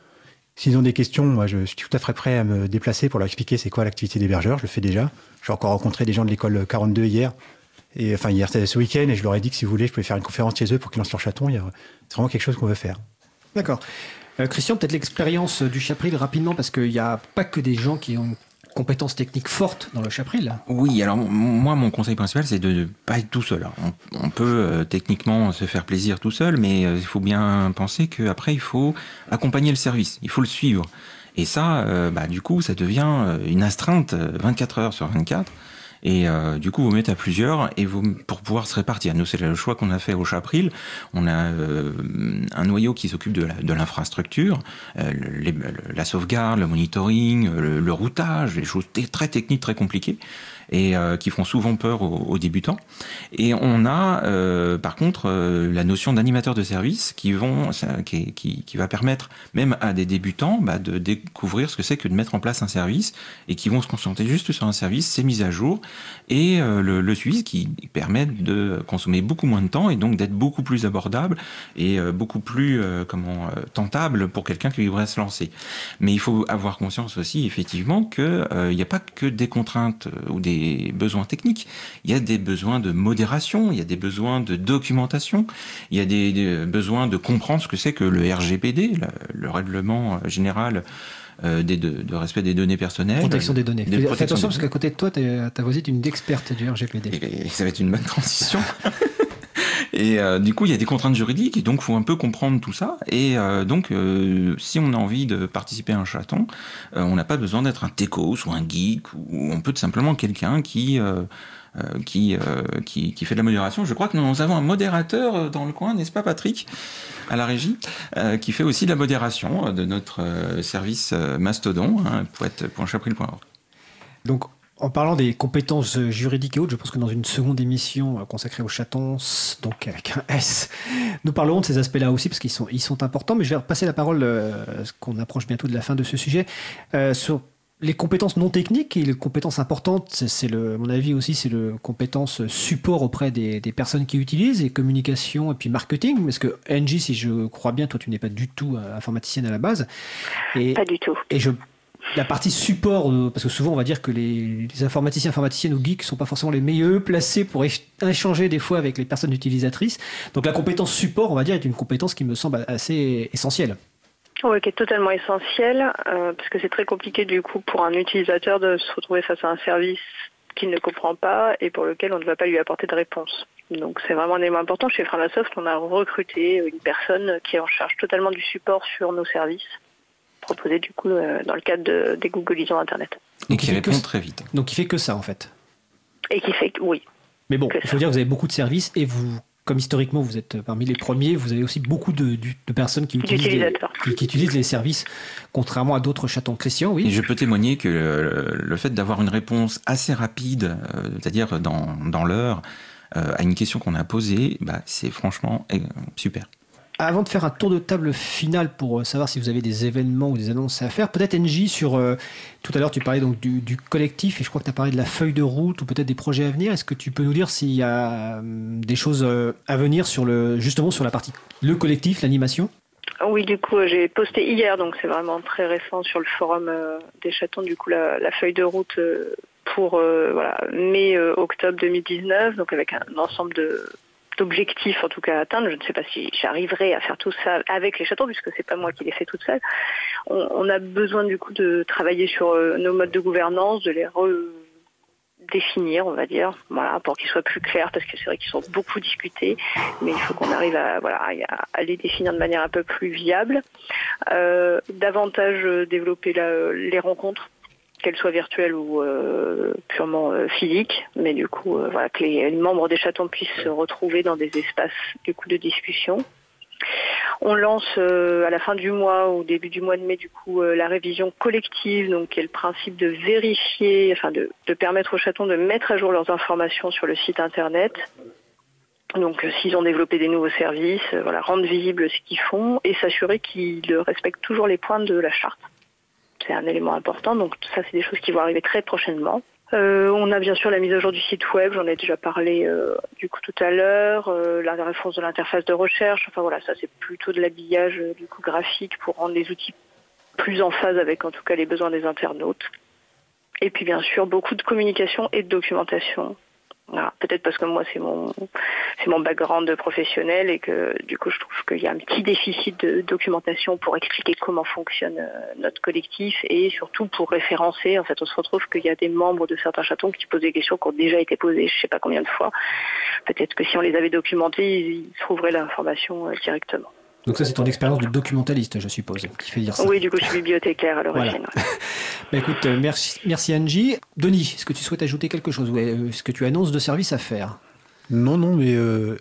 S'ils ont des questions, moi, je suis tout à fait prêt à me déplacer pour leur expliquer c'est quoi l'activité d'hébergeur. Je le fais déjà. J'ai encore rencontré des gens de l'école 42 hier. Et enfin, hier, c'était ce week-end, et je leur ai dit que si vous voulez, je pouvais faire une conférence chez eux pour qu'ils lancent leur chaton. C'est vraiment quelque chose qu'on veut faire. D'accord. Euh, Christian, peut-être l'expérience du Chapril rapidement, parce qu'il n'y a pas que des gens qui ont une compétence technique forte dans le Chapril. Oui, alors moi, mon conseil principal, c'est de ne pas être tout seul. On, peut euh, techniquement se faire plaisir tout seul, mais euh, il faut bien penser qu'après, il faut accompagner le service, il faut le suivre. Et ça, euh, bah, du coup, ça devient une astreinte euh, 24 heures sur 24. Et euh, du coup, vous mettez à plusieurs et vous, pour pouvoir se répartir. Nous, c'est le choix qu'on a fait au Chapril. On a euh, un noyau qui s'occupe de l'infrastructure, euh, les- la sauvegarde, le monitoring, le, le routage, des choses très techniques, très compliquées et euh, qui font souvent peur aux, débutants. Et on a, euh, par contre, euh, la notion d'animateur de service qui vont, qui, qui, qui va permettre même à des débutants bah, de découvrir ce que c'est que de mettre en place un service et qui vont se concentrer juste sur un service, ses mises à jour et euh, le, le suivi qui permet de consommer beaucoup moins de temps et donc d'être beaucoup plus abordable et euh, beaucoup plus euh, comment tentable pour quelqu'un qui voudrait se lancer. Mais il faut avoir conscience aussi effectivement que il n'y a pas que des contraintes ou des besoins techniques. Il y a des besoins de modération, il y a des besoins de documentation, il y a des, des besoins de comprendre ce que c'est que le RGPD, le, le règlement général euh, des, de, de respect des données personnelles. Protection des données. Fais, attention parce qu'à côté de toi, ta voisine est une experte du RGPD. Et, et ça va être une bonne transition. Et euh, du coup, il y a des contraintes juridiques, et donc faut un peu comprendre tout ça. Et euh, donc, euh, si on a envie de participer à un chaton, on n'a pas besoin d'être un techos ou un geek, ou on peut tout simplement quelqu'un qui, qui, euh, qui qui fait de la modération. Je crois que nous avons un modérateur euh, dans le coin, n'est-ce pas, Patrick, à la régie, euh, qui fait aussi de la modération euh, de notre euh, service euh, Mastodon, hein, poète.chapril.org. Donc, en parlant des compétences euh, juridiques et autres, je pense que dans une seconde émission euh, consacrée aux chatons, donc avec un S, nous parlerons de ces aspects-là aussi parce qu'ils sont, ils sont importants. Mais je vais repasser la parole, euh, qu'on approche bientôt de la fin de ce sujet, euh, sur les compétences non techniques et les compétences importantes. C'est, le, à mon avis aussi, c'est le compétence support auprès des, des personnes qui utilisent et communication et puis marketing. Parce que Angie, si je crois bien, toi, tu n'es pas du tout euh, informaticienne à la base. Et, Pas du tout. et je, la partie support, euh, parce que souvent on va dire que les, les informaticiens, informaticiennes ou geeks sont pas forcément les meilleurs placés pour éch- échanger des fois avec les personnes utilisatrices. Donc la compétence support, on va dire, est une compétence qui me semble assez essentielle. Oui, qui est totalement essentiel, euh, parce que c'est très compliqué du coup pour un utilisateur de se retrouver face à un service qu'il ne comprend pas et pour lequel on ne va pas lui apporter de réponse. Donc c'est vraiment un élément important. Chez Framasoft, on a recruté une personne qui est en charge totalement du support sur nos services, proposés du coup euh, dans le cadre de- des Googleisons Internet. Et Donc, qui que répond très vite. Donc il fait que ça en fait. Et qui fait que, oui, Mais bon, il faut dire que vous avez beaucoup de services et vous, comme historiquement vous êtes parmi les premiers, vous avez aussi beaucoup de, personnes qui utilisent, les, D'utilisateurs. qui, qui utilisent les services, contrairement à d'autres chatons. Christian, Et oui. je peux témoigner que le, le fait d'avoir une réponse assez rapide, euh, c'est-à-dire dans, dans l'heure, euh, à une question qu'on a posée, bah, c'est franchement euh, super. Avant de faire un tour de table final pour euh, savoir si vous avez des événements ou des annonces à faire, peut-être NJ sur euh, tout à l'heure tu parlais donc du, collectif et je crois que tu as parlé de la feuille de route ou peut-être des projets à venir. Est-ce que tu peux nous dire s'il y a hum, des choses euh, à venir sur le justement sur la partie le collectif, l'animation? Oui, du coup, euh, j'ai posté hier, donc c'est vraiment très récent sur le forum euh, des chatons, du coup, la, feuille de route euh, pour euh, mai-octobre 2019, donc avec un ensemble de d'objectifs en tout cas à atteindre. Je ne sais pas si j'arriverai à faire tout ça avec les chatons puisque c'est pas moi qui les fais toute seule. On, on a besoin du coup de travailler sur euh, nos modes de gouvernance, de les redéfinir, on va dire, voilà, pour qu'ils soient plus clairs parce que c'est vrai qu'ils sont beaucoup discutés, mais il faut qu'on arrive à voilà à, à les définir de manière un peu plus viable. Euh, davantage euh, développer la- les rencontres qu'elles soient virtuelles ou euh, purement euh, physiques, mais du coup, euh, voilà, que les, membres des chatons puissent se retrouver dans des espaces du coup de discussion. On lance euh, à la fin du mois ou début du mois de mai du coup euh, la révision collective, donc qui est le principe de vérifier, enfin de, de permettre aux chatons de mettre à jour leurs informations sur le site internet. Donc euh, s'ils ont développé des nouveaux services, voilà, rendre visible ce qu'ils font et s'assurer qu'ils respectent toujours les points de la charte c'est un élément important. Donc ça, c'est des choses qui vont arriver très prochainement. Euh, on a bien sûr la mise à jour du site web, j'en ai déjà parlé euh, du coup tout à l'heure, euh, la réponse de l'interface de recherche, enfin voilà, ça c'est plutôt de l'habillage du coup graphique pour rendre les outils plus en phase avec en tout cas les besoins des internautes. Et puis bien sûr beaucoup de communication et de documentation. Voilà. Peut-être parce que moi c'est mon c'est mon background professionnel et que du coup je trouve qu'il y a un petit déficit de documentation pour expliquer comment fonctionne euh, notre collectif et surtout pour référencer. En fait, on se retrouve qu'il y a des membres de certains chatons qui posent des questions qui ont déjà été posées, je sais pas combien de fois. Peut-être que si on les avait documentées, ils ils trouveraient l'information euh, directement. Donc ça c'est ton expérience de documentaliste, je suppose, qui fait dire ça. Oui, du coup, je suis bibliothécaire à l'origine. ouais. Bah, écoute, euh, merci, merci Angie. Denis, est-ce que tu souhaites ajouter quelque chose? Ouais, euh, Est-ce que tu annonces de services à faire? Non, non, mais euh,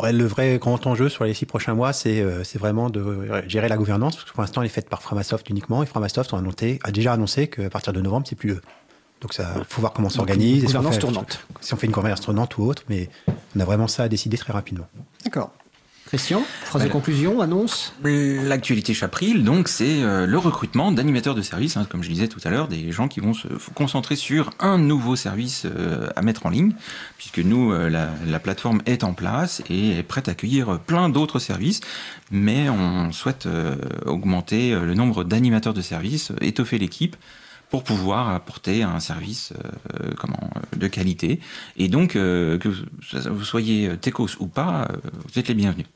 le vrai grand enjeu sur les six prochains mois, c'est euh, vraiment de gérer la gouvernance, parce que pour l'instant, elle est faite par Framasoft uniquement, et Framasoft annoncé- a déjà annoncé qu'à partir de novembre, c'est plus eux. Donc ça, faut voir comment on s'organise. si on gouvernance fait- tournante. Si on fait une gouvernance tournante ou autre, mais on a vraiment ça à décider très rapidement. D'accord. Christian, phrase de conclusion, annonce L'actualité Chapril, donc, c'est euh, le recrutement d'animateurs de services, hein, comme je disais tout à l'heure, des gens qui vont se concentrer sur un nouveau service euh, à mettre en ligne, puisque nous, euh, la, la plateforme est en place et est prête à accueillir plein d'autres services, mais on souhaite augmenter le nombre d'animateurs de services, étoffer l'équipe pour pouvoir apporter un service euh, comment, de qualité. Et donc, euh, que vous soyez techos ou pas, vous êtes les bienvenus.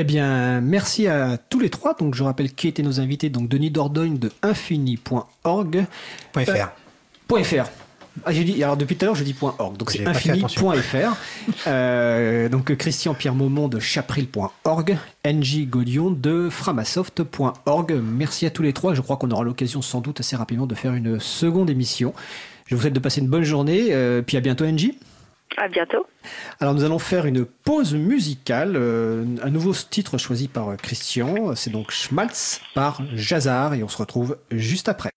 Eh bien, merci à tous les trois. Donc, je rappelle qui étaient nos invités. Donc, Denis Dordogne de infini.org. .fr. Euh, .fr. Ah, j'ai dit, alors depuis tout à l'heure, je dis .org, donc c'est infini.fr. Euh, donc Christian Pierre Maumont de chapril.org, NJ Gaudion de framasoft.org. Merci à tous les trois. Je crois qu'on aura l'occasion sans doute assez rapidement de faire une seconde émission. Je vous souhaite de passer une bonne journée, euh, puis à bientôt NJ. À bientôt. Alors nous allons faire une pause musicale, euh, un nouveau titre choisi par euh, Christian, c'est donc Schmaltz par Jazar et on se retrouve juste après.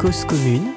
Cause commune,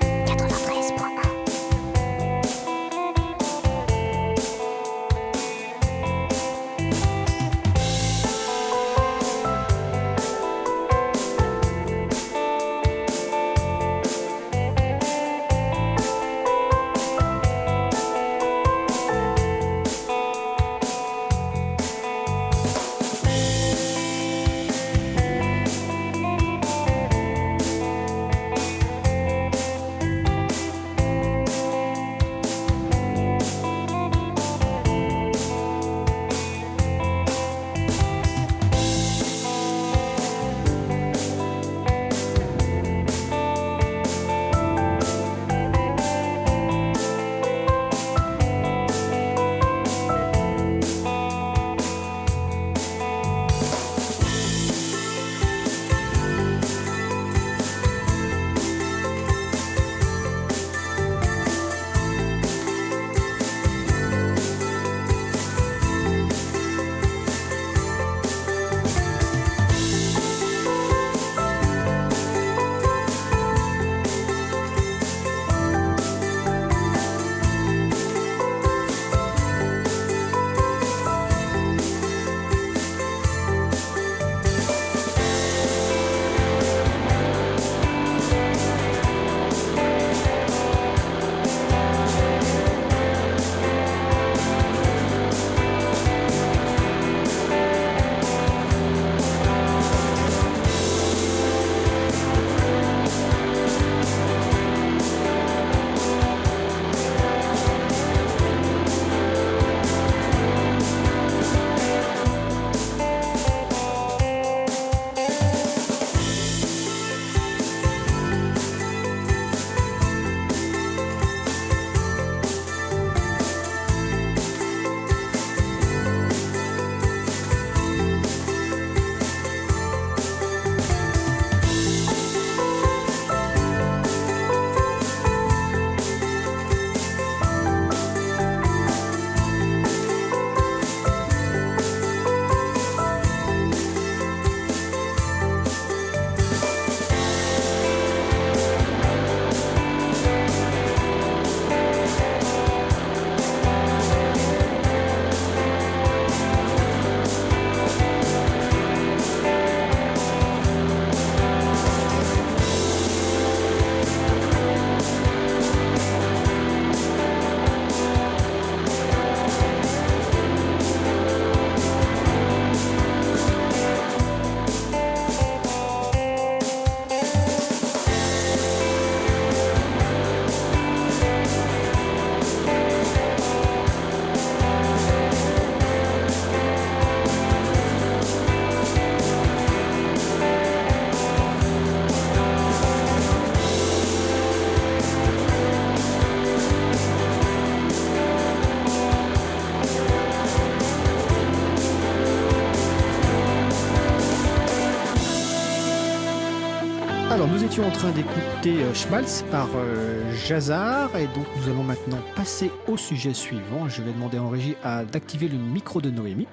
en train d'écouter euh, Schmaltz par euh, Jazar et donc nous allons maintenant passer au sujet suivant. Je vais demander en régie à d'activer le micro de Noémie.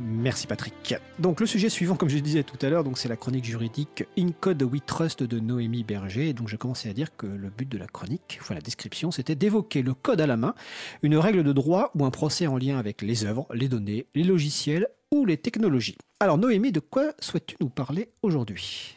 Merci Patrick. Donc le sujet suivant, comme je disais tout à l'heure, donc c'est la chronique juridique In Code We Trust de Noémie Berger. Et donc j'ai commencé à dire que le but de la chronique, enfin la description, c'était d'évoquer le code à la main, une règle de droit ou un procès en lien avec les œuvres, les données, les logiciels ou les technologies. Alors Noémie, de quoi souhaites-tu nous parler aujourd'hui?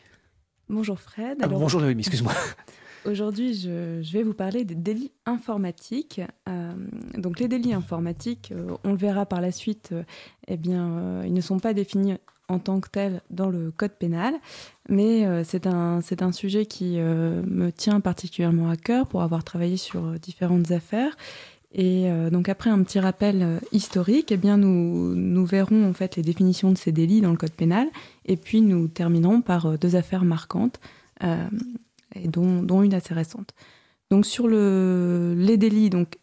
Bonjour Fred. Ah, Bonjour Noémie, excuse-moi. Aujourd'hui, je, je vais vous parler des délits informatiques. Euh, donc, les délits informatiques, euh, on le verra par la suite, euh, eh bien, ils ne sont pas définis en tant que tel dans le code pénal, mais c'est un, un sujet qui me tient particulièrement à cœur pour avoir travaillé sur différentes affaires. Et donc après un petit rappel historique, eh bien nous, nous verrons en fait les définitions de ces délits dans le code pénal, et puis nous terminerons par deux affaires marquantes, et dont, dont, une assez récente. Donc sur le, les délits, donc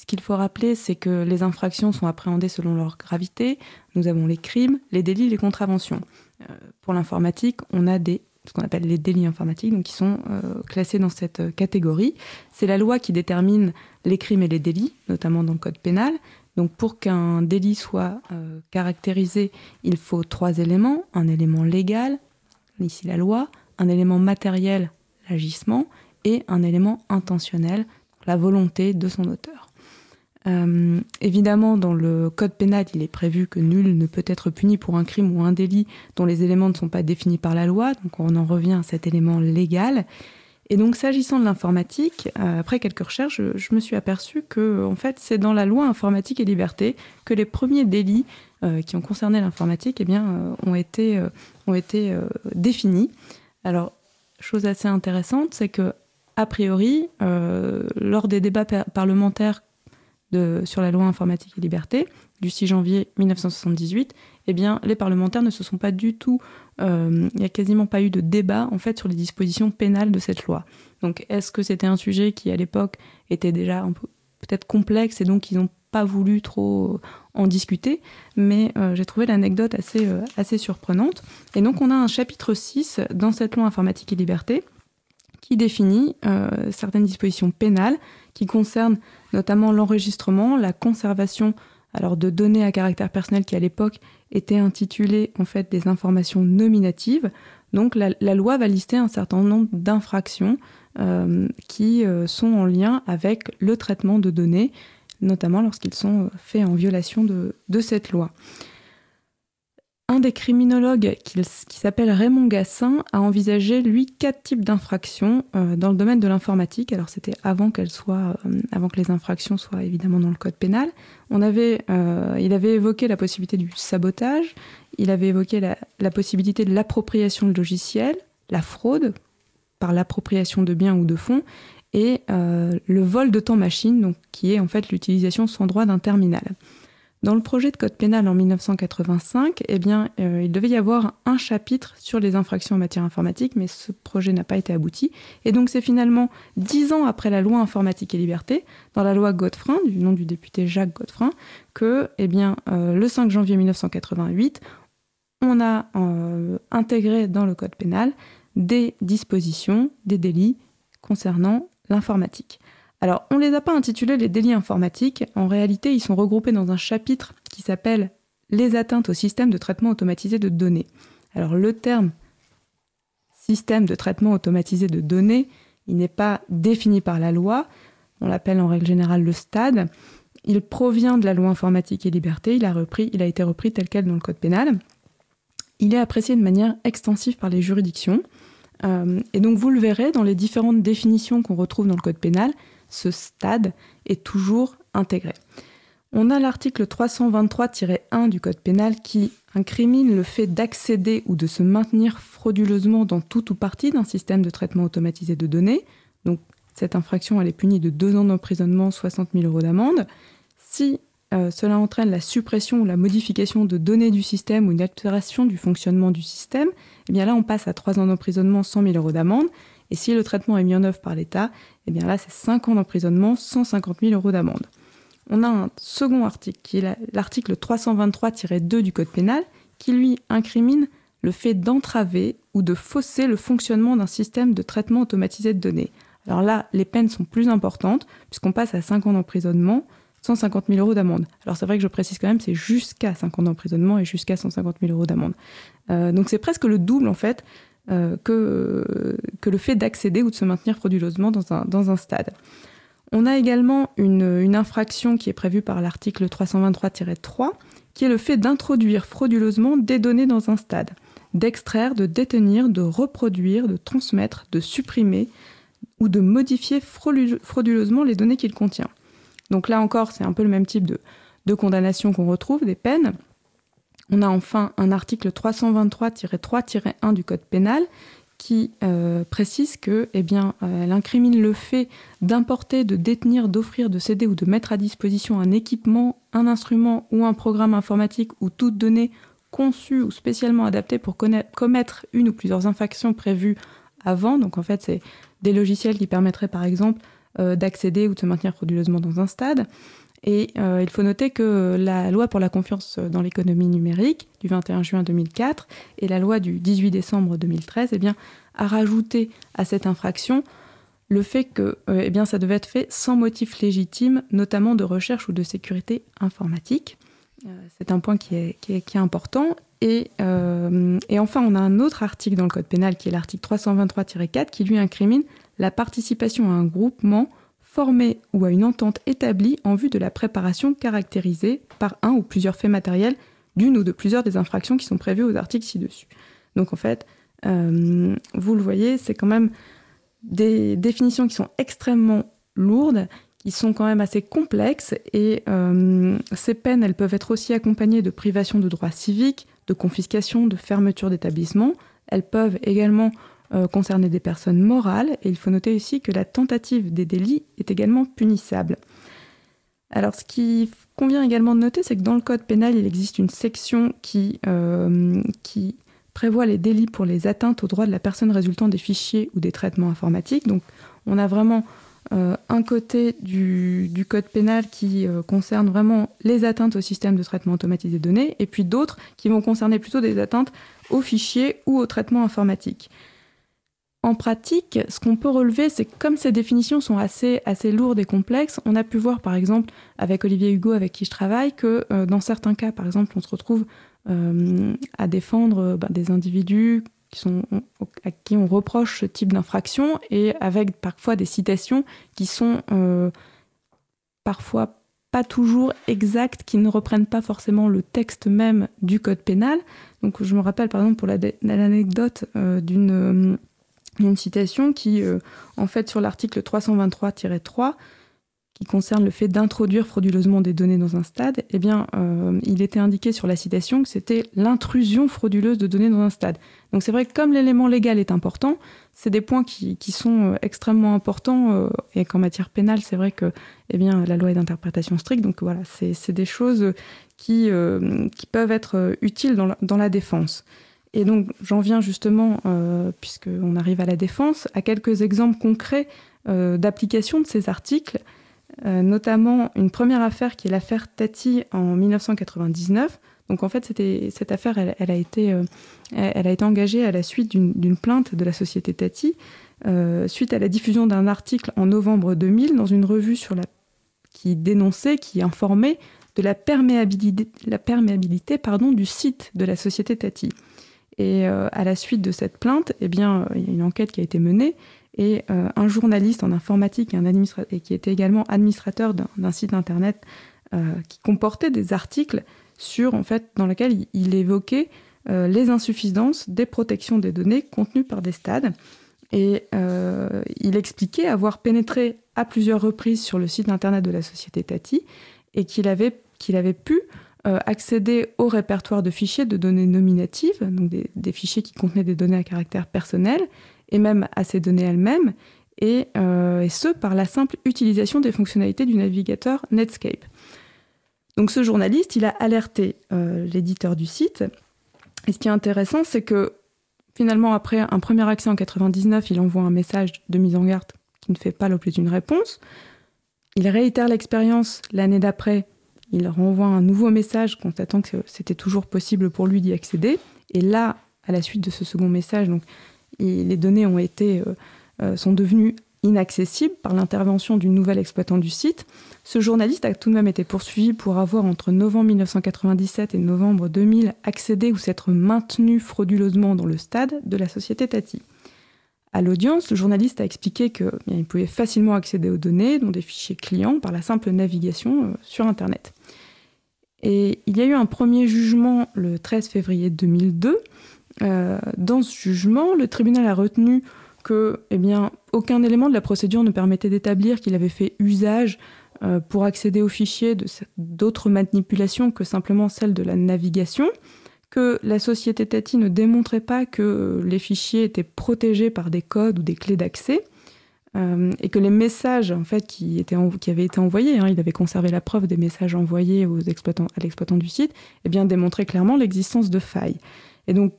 ce qu'il faut rappeler, c'est que les infractions sont appréhendées selon leur gravité. Nous avons les crimes, les délits, les contraventions. Euh, pour l'informatique, on a des, ce qu'on appelle les délits informatiques, donc qui sont euh, classés dans cette catégorie. C'est la loi qui détermine les crimes et les délits, notamment dans le code pénal. Donc pour qu'un délit soit euh, caractérisé, il faut trois éléments. Un élément légal, ici la loi, un élément matériel, l'agissement, et un élément intentionnel, la volonté de son auteur. Euh, évidemment, dans le code pénal, il est prévu que nul ne peut être puni pour un crime ou un délit dont les éléments ne sont pas définis par la loi, donc on en revient à cet élément légal. Et donc, s'agissant de l'informatique, euh, après quelques recherches, je, me suis aperçu que, en fait, c'est dans la loi informatique et liberté que les premiers délits euh, qui ont concerné l'informatique, eh ont été, ont été définis. Alors, chose assez intéressante, c'est que, a priori, lors des débats parlementaires sur la loi informatique et liberté du 6 janvier 1978, eh les parlementaires ne se sont pas du tout, euh, il n'y a quasiment pas eu de débat en fait sur les dispositions pénales de cette loi. Donc, est-ce que c'était un sujet qui à l'époque était déjà peut-être complexe et donc ils n'ont pas voulu trop en discuter, mais euh, j'ai trouvé l'anecdote assez, euh, assez surprenante. Et donc, on a un chapitre 6 dans cette loi informatique et liberté qui définit certaines dispositions pénales qui concernent notamment l'enregistrement, la conservation alors de données à caractère personnel qui à l'époque étaient intitulées en fait des informations nominatives. Donc la, loi va lister un certain nombre d'infractions euh, qui euh, sont en lien avec le traitement de données, notamment lorsqu'ils sont faits en violation de cette loi. Un des criminologues qui, s'appelle Raymond Gassin a envisagé, lui, quatre types d'infractions euh, dans le domaine de l'informatique. Alors c'était euh, avant que les infractions soient évidemment dans le code pénal. Euh, il avait évoqué la possibilité du sabotage, il avait évoqué la, possibilité de l'appropriation de logiciels, la fraude par l'appropriation de biens ou de fonds, et le vol de temps machine, qui est en fait l'utilisation sans droit d'un terminal. Dans le projet de code pénal en 1985, eh bien, euh, il devait y avoir un chapitre sur les infractions en matière informatique, mais ce projet n'a pas été abouti. Et donc c'est finalement dix ans après la loi informatique et liberté, dans la loi Godefrein, du nom du député Jacques Godefrein, que eh bien, euh, le 5 janvier 1988, on a euh, intégré dans le code pénal des dispositions, des délits concernant l'informatique. Alors, on ne les a pas intitulés les délits informatiques. En réalité, ils sont regroupés dans un chapitre qui s'appelle Les atteintes au système de traitement automatisé de données. Alors, le terme système de traitement automatisé de données, il n'est pas défini par la loi. On l'appelle en règle générale le stade. Il provient de la loi informatique et liberté. Il a, été repris tel quel dans le code pénal. Il est apprécié de manière extensive par les juridictions. Euh, et donc, vous le verrez dans les différentes définitions qu'on retrouve dans le code pénal ce stade est toujours intégré. On a l'article 323-1 du Code pénal qui incrimine le fait d'accéder ou de se maintenir frauduleusement dans tout ou partie d'un système de traitement automatisé de données. Donc cette infraction elle est punie de deux ans d'emprisonnement, 60 000 euros d'amende. Si euh, cela entraîne la suppression ou la modification de données du système ou une altération du fonctionnement du système, eh bien là on passe à trois ans d'emprisonnement, 100 000 euros d'amende. Et si le traitement est mis en œuvre par l'État, eh bien là, c'est 5 ans d'emprisonnement, 150 000 euros d'amende. On a un second article, qui est l'article 323-2 du Code pénal, qui lui incrimine le fait d'entraver ou de fausser le fonctionnement d'un système de traitement automatisé de données. Alors là, les peines sont plus importantes, puisqu'on passe à 5 ans d'emprisonnement, 150 000 euros d'amende. Alors c'est vrai que je précise quand même, c'est jusqu'à 5 ans d'emprisonnement et jusqu'à 150 000 euros d'amende. Euh, donc c'est presque le double en fait que, que le fait d'accéder ou de se maintenir frauduleusement dans un, stade. On a également une, une infraction qui est prévue par l'article 323-3, qui est le fait d'introduire frauduleusement des données dans un stade, d'extraire, de détenir, de reproduire, de transmettre, de supprimer ou de modifier frauduleusement les données qu'il contient. Donc là encore, c'est un peu le même type de, de condamnation qu'on retrouve, des peines. On a enfin un article 323-3-1 du Code pénal qui euh, précise que, eh bien, euh, elle incrimine le fait d'importer, de détenir, d'offrir, de céder ou de mettre à disposition un équipement, un instrument ou un programme informatique ou toute donnée conçue ou spécialement adaptée pour commettre une ou plusieurs infractions prévues avant. Donc en fait, c'est des logiciels qui permettraient par exemple euh, d'accéder ou de se maintenir frauduleusement dans un stade. Et euh, il faut noter que la loi pour la confiance dans l'économie numérique du 21 juin 2004 et la loi du 18 décembre 2013 eh bien, a rajouté à cette infraction le fait que euh, eh bien, ça devait être fait sans motif légitime, notamment de recherche ou de sécurité informatique. Euh, c'est un point qui est, qui est, important. Et, et, enfin, on a un autre article dans le Code pénal qui est l'article 323-4 qui lui incrimine la participation à un groupement formé ou à une entente établie en vue de la préparation caractérisée par un ou plusieurs faits matériels d'une ou de plusieurs des infractions qui sont prévues aux articles ci-dessus. Donc en fait, euh, vous le voyez, c'est quand même des définitions qui sont extrêmement lourdes, qui sont quand même assez complexes, et euh, ces peines, elles peuvent être aussi accompagnées de privation de droits civiques, de confiscation, de fermeture d'établissements. Elles peuvent également euh, des personnes morales, et il faut noter aussi que la tentative des délits est également punissable. Alors ce qui convient également de noter, c'est que dans le Code pénal, il existe une section qui, euh, prévoit les délits pour les atteintes aux droits de la personne résultant des fichiers ou des traitements informatiques. Donc on a vraiment euh, un côté du, du, code pénal qui concerne vraiment les atteintes au système de traitement automatisé des données, et puis d'autres qui vont concerner plutôt des atteintes aux fichiers ou aux traitements informatiques. En pratique, ce qu'on peut relever, c'est que comme ces définitions sont assez, assez lourdes et complexes, on a pu voir par exemple avec Olivier Hugo avec qui je travaille que euh, dans certains cas, par exemple, on se retrouve euh, à défendre euh, bah, des individus qui sont, à qui on reproche ce type d'infraction et avec parfois des citations qui sont parfois pas toujours exactes, qui ne reprennent pas forcément le texte même du code pénal. Donc je me rappelle par exemple pour l'anecdote d'une une citation qui, euh, en fait, sur l'article 323-3, qui concerne le fait d'introduire frauduleusement des données dans un stade, eh euh, il était indiqué sur la citation que c'était l'intrusion frauduleuse de données dans un stade. Donc c'est vrai que comme l'élément légal est important, c'est des points qui, sont euh, extrêmement importants et qu'en matière pénale, c'est vrai que eh la loi est d'interprétation stricte. Donc voilà, c'est des choses qui, peuvent être utiles dans la défense. Et donc j'en viens justement, euh, puisqu'on arrive à la défense, à quelques exemples concrets euh, d'application de ces articles, euh, notamment une première affaire qui est l'affaire Tati en 1999. Donc en fait, cette affaire, elle, a été, elle a été engagée à la suite d'une plainte de la société Tati, suite à la diffusion d'un article en novembre 2000 dans une revue sur la, qui dénonçait, qui informait de la perméabilité, du site de la société Tati. Et euh, à la suite de cette plainte, eh bien, il y a une enquête qui a été menée et euh, un journaliste en informatique et, qui était également administrateur d'un site internet euh, qui comportait des articles sur, en fait, dans lesquels il, évoquait les insuffisances des protections des données contenues par des stades. Et il expliquait avoir pénétré à plusieurs reprises sur le site internet de la société Tati et qu'il avait pu euh, accéder au répertoire de fichiers de données nominatives, donc des, fichiers qui contenaient des données à caractère personnel, et même à ces données elles-mêmes, et, euh, ce, par la simple utilisation des fonctionnalités du navigateur Netscape. Donc ce journaliste, il a alerté euh, l'éditeur du site, et ce qui est intéressant, c'est que finalement, après un premier accès en 99, il envoie un message de mise en garde qui ne fait pas l'objet d'une réponse. Il réitère l'expérience l'année d'après il renvoie un nouveau message constatant que c'était toujours possible pour lui d'y accéder. Et là, à la suite de ce second message, les données ont été, euh, euh, sont devenues inaccessibles par l'intervention du nouvel exploitant du site. Ce journaliste a tout de même été poursuivi pour avoir, entre novembre 1997 et novembre 2000, accédé ou s'être maintenu frauduleusement dans le stade de la société Tati. À l'audience, le journaliste a expliqué qu'il pouvait facilement accéder aux données, dont des fichiers clients, par la simple navigation euh, sur Internet. Et il y a eu un premier jugement le 13 février 2002. Euh, dans ce jugement, le tribunal a retenu que eh aucun élément de la procédure ne permettait d'établir qu'il avait fait usage pour accéder aux fichiers d'autres manipulations que simplement celle de la navigation, que la société Tati ne démontrait pas que les fichiers étaient protégés par des codes ou des clés d'accès, euh, et que les messages en fait qui, avaient été envoyés, hein, il avait conservé la preuve des messages envoyés aux exploitants, à l'exploitant du site, eh bien démontraient clairement l'existence de failles. Et donc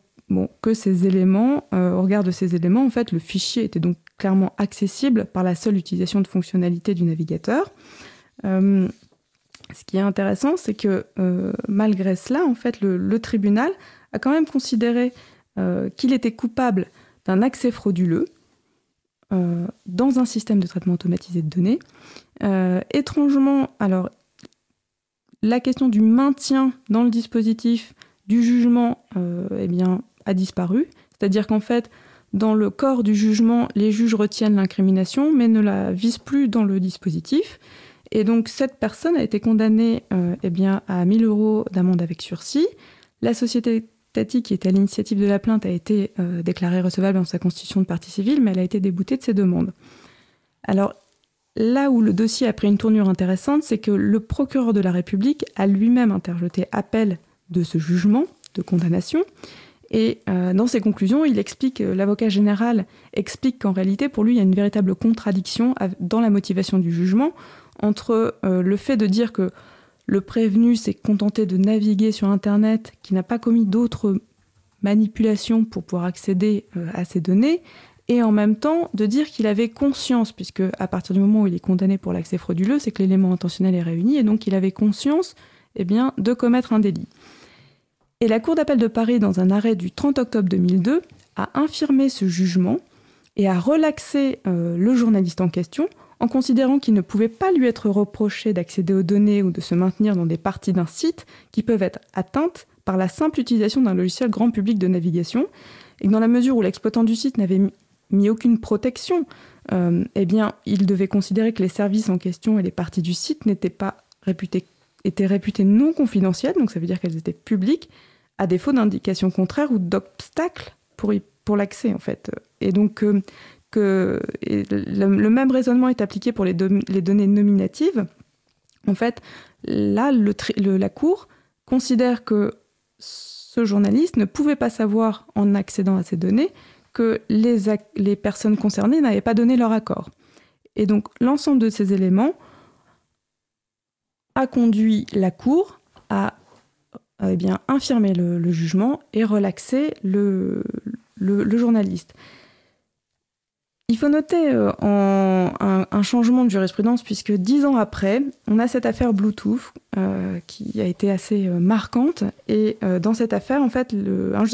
que ces éléments, euh, au regard de ces éléments, en fait, le fichier était donc clairement accessible par la seule utilisation de fonctionnalités du navigateur. Euh, ce qui est intéressant, c'est que malgré cela, le, tribunal a quand même considéré qu'il était coupable d'un accès frauduleux euh, dans un système de traitement automatisé de données. Euh, étrangement, alors, la question du maintien dans le dispositif du jugement euh, eh bien, a disparu. C'est-à-dire qu'en fait, dans le corps du jugement, les juges retiennent l'incrimination, mais ne la visent plus dans le dispositif. Et donc, cette personne a été condamnée eh bien, à 1000 euros d'amende avec sursis. La société Tati, qui était à l'initiative de la plainte, a été euh, déclarée recevable dans sa constitution de partie civile, mais elle a été déboutée de ses demandes. Alors, là où le dossier a pris une tournure intéressante, c'est que le procureur de la République a lui-même interjeté appel de ce jugement de condamnation. Et euh, dans ses conclusions, il explique, euh, l'avocat général explique qu'en réalité, pour lui, il y a une véritable contradiction dans la motivation du jugement entre le fait de dire que le prévenu s'est contenté de naviguer sur Internet, qui n'a pas commis d'autres manipulations pour pouvoir accéder euh, à ces données, et en même temps de dire qu'il avait conscience, puisque à partir du moment où il est condamné pour l'accès frauduleux, c'est que l'élément intentionnel est réuni, et donc il avait conscience eh de commettre un délit. Et la Cour d'appel de Paris, dans un arrêt du 30 octobre 2002, a infirmé ce jugement et a relaxé euh, le journaliste en question en considérant qu'il ne pouvait pas lui être reproché d'accéder aux données ou de se maintenir dans des parties d'un site qui peuvent être atteintes par la simple utilisation d'un logiciel grand public de navigation, et que dans la mesure où l'exploitant du site n'avait mis aucune protection, euh, eh bien, il devait considérer que les services en question et les parties du site n'étaient pas réputés, étaient réputés non confidentiels, donc ça veut dire qu'elles étaient publiques, à défaut d'indications contraires ou d'obstacles pour, pour l'accès, en fait. Et donc, euh, que le, même raisonnement est appliqué pour les, données nominatives. En fait, là, la Cour considère que ce journaliste ne pouvait pas savoir, en accédant à ces données, que les, personnes concernées n'avaient pas donné leur accord. Et donc, l'ensemble de ces éléments a conduit la Cour à eh bien, infirmer le, jugement et relaxer le journaliste. Il faut noter euh, un, changement de jurisprudence puisque dix ans après, on a cette affaire Bluetooth euh, qui a été assez euh, marquante. Et dans cette affaire, en fait,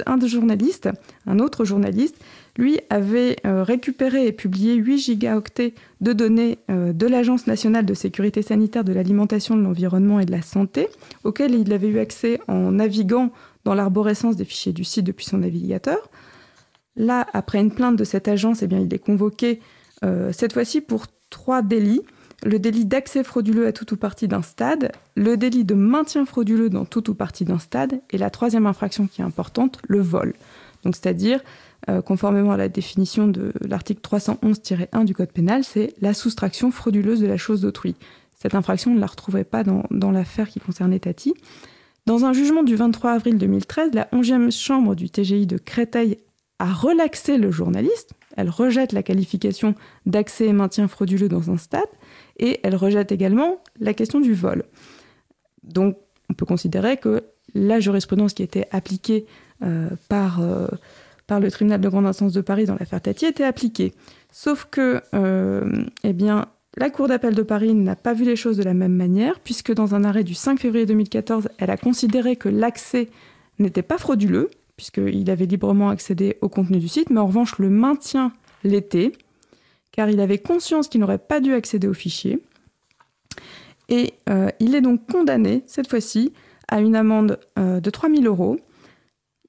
un, des journalistes, un autre journaliste, lui avait récupéré et publié 8 gigaoctets de données de l'Agence nationale de sécurité sanitaire de l'alimentation, de l'environnement et de la santé, auxquels il avait eu accès en naviguant dans l'arborescence des fichiers du site depuis son navigateur. Là, après une plainte de cette agence, eh bien, il est convoqué euh, cette fois-ci pour trois délits. Le délit d'accès frauduleux à tout ou partie d'un stade, le délit de maintien frauduleux dans tout ou partie d'un stade, et la troisième infraction qui est importante, le vol. Donc, c'est-à-dire, euh, conformément à la définition de l'article 311-1 du Code pénal, c'est la soustraction frauduleuse de la chose d'autrui. Cette infraction, on ne la retrouvait pas dans, l'affaire qui concernait Tati. Dans un jugement du 23 avril 2013, la 11e chambre du TGI de Créteil à relaxer le journaliste. Elle rejette la qualification d'accès et maintien frauduleux dans un stade et elle rejette également la question du vol. Donc on peut considérer que la jurisprudence qui était appliquée euh, par, euh, par le tribunal de grande instance de Paris dans l'affaire Tati était appliquée. Sauf que euh, eh la Cour d'appel de Paris n'a pas vu les choses de la même manière, puisque dans un arrêt du 5 février 2014, elle a considéré que l'accès n'était pas frauduleux, puisqu'il avait librement accédé au contenu du site, mais en revanche le maintien l'était, car il avait conscience qu'il n'aurait pas dû accéder au fichier. Et euh, il est donc condamné, cette fois-ci, à une amende euh, de 3000 euros.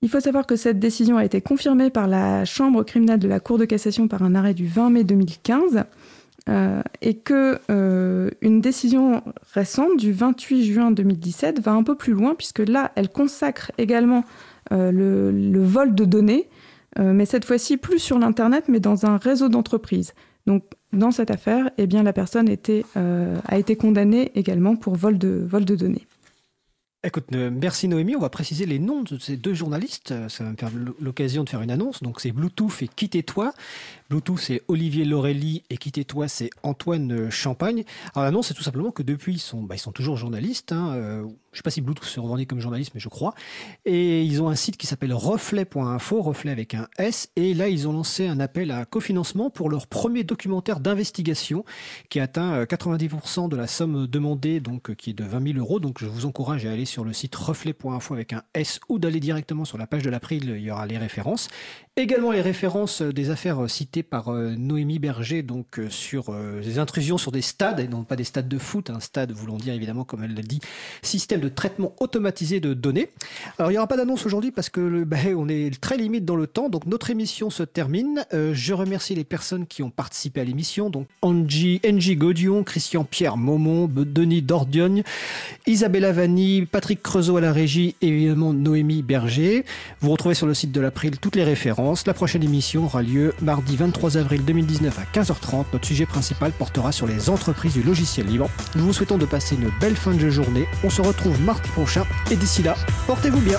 Il faut savoir que cette décision a été confirmée par la Chambre criminelle de la Cour de cassation par un arrêt du 20 mai 2015. Euh, et que une décision récente du 28 juin 2017 va un peu plus loin puisque là elle consacre également euh, le, vol de données, euh, mais cette fois-ci plus sur l'Internet, mais dans un réseau d'entreprises. Donc dans cette affaire, eh bien, la personne était, a été condamnée également pour vol de, vol de données. Écoute, euh, merci Noémie. On va préciser les noms de ces deux journalistes. Euh, ça va me faire l'occasion de faire une annonce. Donc, c'est Bluetooth et Quittez-toi. Bluetooth, c'est Olivier Laurelli et Quittez-toi, c'est Antoine Champagne. Alors, l'annonce, c'est tout simplement que depuis, ils sont, bah, ils sont toujours journalistes. Hein. Euh, je ne sais pas si Bluetooth se revendique comme journaliste, mais je crois. Et ils ont un site qui s'appelle reflet.info, reflet avec un S. Et là, ils ont lancé un appel à cofinancement pour leur premier documentaire d'investigation qui atteint 90% de la somme demandée, donc qui est de 20 000 euros. Donc, je vous encourage à aller sur le site reflet.info avec un S ou d'aller directement sur la page de l'April, il y aura les références. Également les références des affaires citées par euh, Noémie Berger, donc euh, sur euh, des intrusions sur des stades, et non pas des stades de foot, un stade voulant dire évidemment, comme elle l'a dit, système de traitement automatisé de données. Alors il n'y aura pas d'annonce aujourd'hui parce que bah, on est très limite dans le temps, donc notre émission se termine. je remercie les personnes qui ont participé à l'émission, donc Angie, Angie Godion, Christian Pierre Maumont, Denis Dordion, Isabella Vanni, Patrick Creusot à la régie et évidemment Noémie Berger. Vous retrouvez sur le site de l'April toutes les références. La prochaine émission aura lieu mardi 23 avril 2019 à 15h30. Notre sujet principal portera sur les entreprises du logiciel libre. Nous vous souhaitons de passer une belle fin de journée. On se retrouve mardi prochain et d'ici là, portez-vous bien.